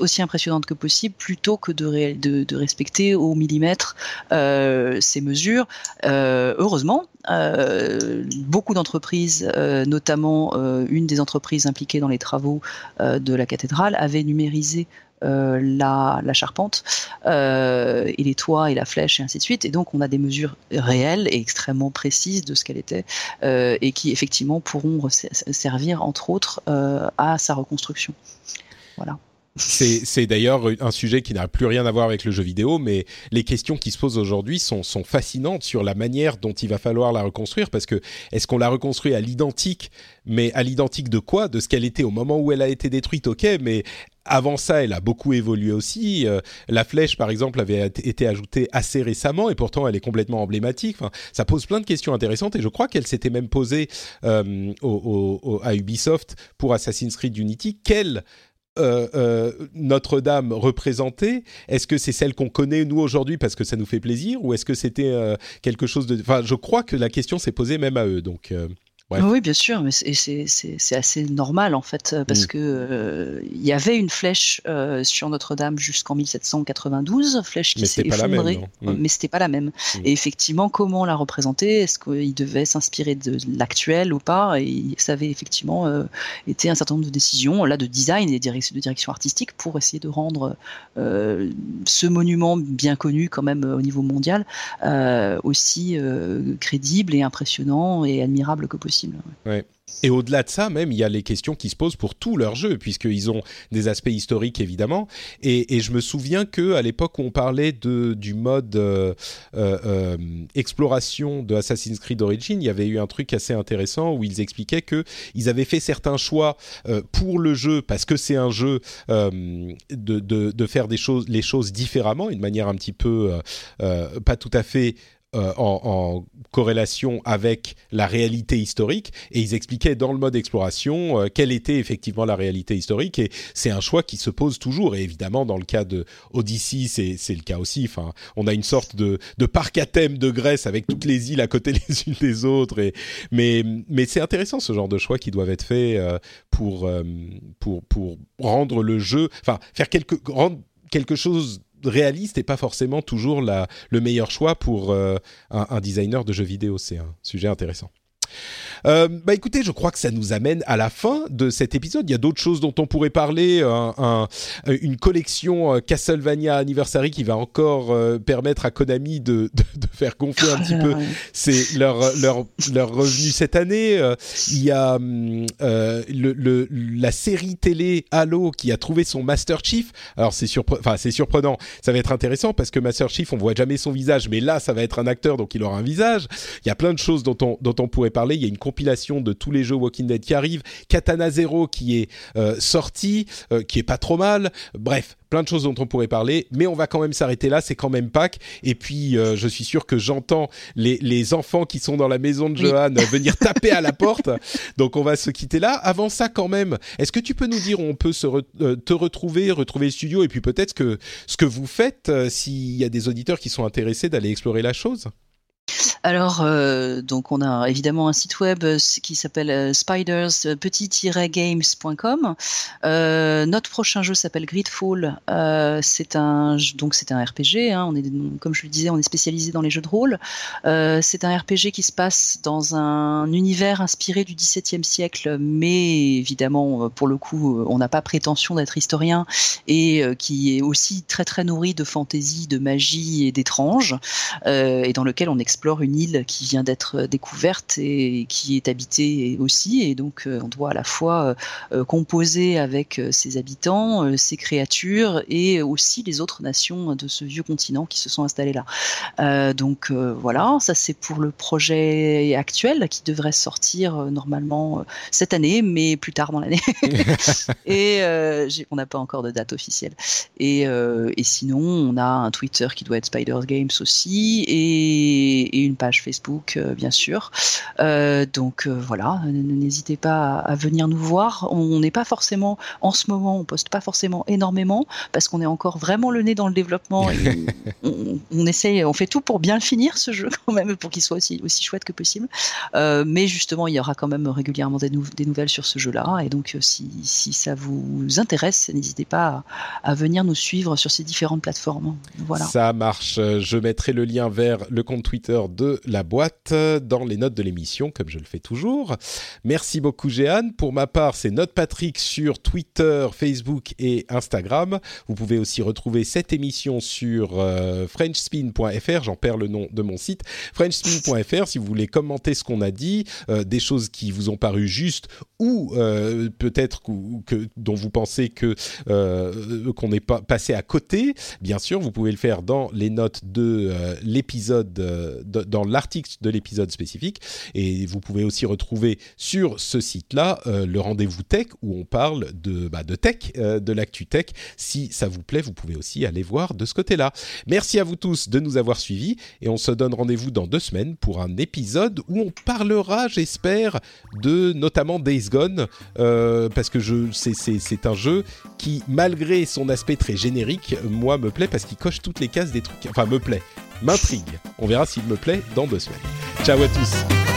aussi impressionnante que possible, plutôt que de, de, respecter au millimètre euh, ces mesures. Euh, heureusement, euh, beaucoup d'entreprises, notamment une des entreprises impliquées dans les travaux de la cathédrale, avaient numérisé la, la, charpente et les toits et la flèche et ainsi de suite. Et donc on a des mesures réelles et extrêmement précises de ce qu'elle était et qui effectivement pourront servir entre autres à sa reconstruction. Voilà. C'est d'ailleurs un sujet qui n'a plus rien à voir avec le jeu vidéo, mais les questions qui se posent aujourd'hui sont, sont, fascinantes sur la manière dont il va falloir la reconstruire, parce que est-ce qu'on la reconstruit à l'identique, mais à l'identique de quoi? De ce qu'elle était au moment où elle a été détruite, ok, mais avant ça, elle a beaucoup évolué aussi. Euh, la flèche, par exemple, avait été ajoutée assez récemment et pourtant elle est complètement emblématique. Enfin, ça pose plein de questions intéressantes et je crois qu'elle s'était même posée euh, au, à Ubisoft pour Assassin's Creed Unity. Quelle euh, euh, Notre-Dame représentée Est-ce que c'est celle qu'on connaît nous aujourd'hui parce que ça nous fait plaisir ou est-ce que c'était euh, quelque chose de... Enfin, je crois que la question s'est posée même à eux. Donc, oui, bien sûr, mais c'est assez normal en fait, euh, parce mm. que euh, il y avait une flèche euh, sur Notre-Dame jusqu'en 1792, flèche qui s'est effondrée, mm. mais c'était pas la même. Mm. Et effectivement, comment la représenter? Est-ce qu'il devait s'inspirer de l'actuel ou pas? Et ça avait effectivement été un certain nombre de décisions, là, de design et de direction artistique pour essayer de rendre ce monument bien connu quand même au niveau mondial aussi crédible et impressionnant et admirable que possible. Et au-delà de ça, même, il y a les questions qui se posent pour tous leurs jeux, puisqu'ils ont des aspects historiques, évidemment. Et, je me souviens que à l'époque où on parlait du mode euh, euh, euh, exploration de Assassin's Creed Origins, il y avait eu un truc assez intéressant où ils expliquaient que ils avaient fait certains choix pour le jeu, parce que c'est un jeu, de, faire les choses différemment, une manière un petit peu, pas tout à fait euh, en, corrélation avec la réalité historique. Et ils expliquaient dans le mode exploration euh, quelle était effectivement la réalité historique. Et c'est un choix qui se pose toujours. Et évidemment dans le cas de Odyssey c'est le cas aussi. Enfin on a une sorte de, de parc à thème de Grèce avec toutes les îles à côté les unes des autres. Et mais mais c'est intéressant ce genre de choix qui doivent être faits euh, pour pour pour rendre le jeu enfin faire quelque rendre quelque chose réaliste et pas forcément toujours le meilleur choix pour euh, un, un, designer de jeux vidéo. C'est un sujet intéressant. Euh, bah écoutez, je crois que ça nous amène à la fin de cet épisode. Il y a d'autres choses dont on pourrait parler. Un, une collection euh, Castlevania Anniversary qui va encore euh, permettre à Konami de, de, de faire gonfler un petit peu c'est leur, leur, leur revenu cette année. il y a le, le, la série télé Halo qui a trouvé son Master Chief. Alors c'est surpre enfin, c'est surprenant. Ça va être intéressant parce que Master Chief, on voit jamais son visage, mais là, ça va être un acteur, donc il aura un visage. Il y a plein de choses dont on, dont on pourrait parler. Il y a une compilation de tous les jeux Walking Dead qui arrivent, Katana Zero qui est euh, sorti, euh, qui est pas trop mal. Bref, plein de choses dont on pourrait parler, mais on va quand même s'arrêter là. C'est quand même Pâques, et puis euh, je suis sûr que j'entends les, les, enfants qui sont dans la maison de Johan venir taper à la porte. Donc on va se quitter là. Avant ça, quand même, est-ce que tu peux nous dire où on peut se te retrouver, retrouver le studio, et puis peut-être que ce que vous faites, s'il y a des auditeurs qui sont intéressés d'aller explorer la chose? Alors, euh, donc on a évidemment un site web euh, qui s'appelle euh, spiders-games.com. notre prochain jeu s'appelle Gridfall. c'est un donc c'est un RPG. Hein. on est comme je le disais, on est spécialisé dans les jeux de rôle. c'est un RPG qui se passe dans un univers inspiré du XVIIe siècle, mais évidemment pour le coup, on n'a pas prétention d'être historien et qui est aussi très très nourri de fantaisie, de magie et d'étrange, et dans lequel on explore une île qui vient d'être découverte et qui est habitée aussi. Et donc, euh, on doit à la fois euh, composer avec euh, ses habitants, ses créatures et aussi les autres nations de ce vieux continent qui se sont installées là. donc voilà, ça c'est pour le projet actuel qui devrait sortir normalement cette année, mais plus tard dans l'année. et on n'a pas encore de date officielle. Et, et, sinon, on a un Twitter qui doit être Spider Games aussi et, et une page Facebook, euh, bien sûr. Euh, donc euh, voilà, n'hésitez pas à, venir nous voir. On n'est pas forcément, en ce moment, on poste pas forcément énormément parce qu'on est encore vraiment le nez dans le développement. on, essaye, on fait tout pour bien le finir ce jeu quand même, pour qu'il soit aussi, aussi chouette que possible. mais justement, il y aura quand même régulièrement des, nouvelles sur ce jeu-là. Et donc, si, si, ça vous intéresse, n'hésitez pas à, à, venir nous suivre sur ces différentes plateformes. Voilà. Ça marche. Je mettrai le lien vers le compte Twitter de la boîte dans les notes de l'émission, comme je le fais toujours. Merci beaucoup, Jeanne. Pour ma part, c'est Note Patrick sur Twitter, Facebook et Instagram. Vous pouvez aussi retrouver cette émission sur euh, FrenchSpin.fr. J'en perds le nom de mon site. FrenchSpin.fr, si vous voulez commenter ce qu'on a dit, euh, des choses qui vous ont paru justes ou euh, peut-être que, dont vous pensez que qu'on n'est pas passé à côté. Bien sûr, vous pouvez le faire dans les notes de l'épisode, dans l'article de l'épisode spécifique. Et vous pouvez aussi retrouver sur ce site-là euh, le rendez-vous tech où on parle de, bah, de tech, euh, de l'actu tech. Si ça vous plaît, vous pouvez aussi aller voir de ce côté-là. Merci à vous tous de nous avoir suivis et on se donne rendez-vous dans deux semaines pour un épisode où on parlera, j'espère, de notamment Days Gone euh, parce que je, c'est, un jeu qui, malgré son aspect très générique, moi me plaît parce qu'il coche toutes les cases des trucs. Enfin, me plaît m'intrigue. On verra s'il me plaît dans deux semaines. Ciao à tous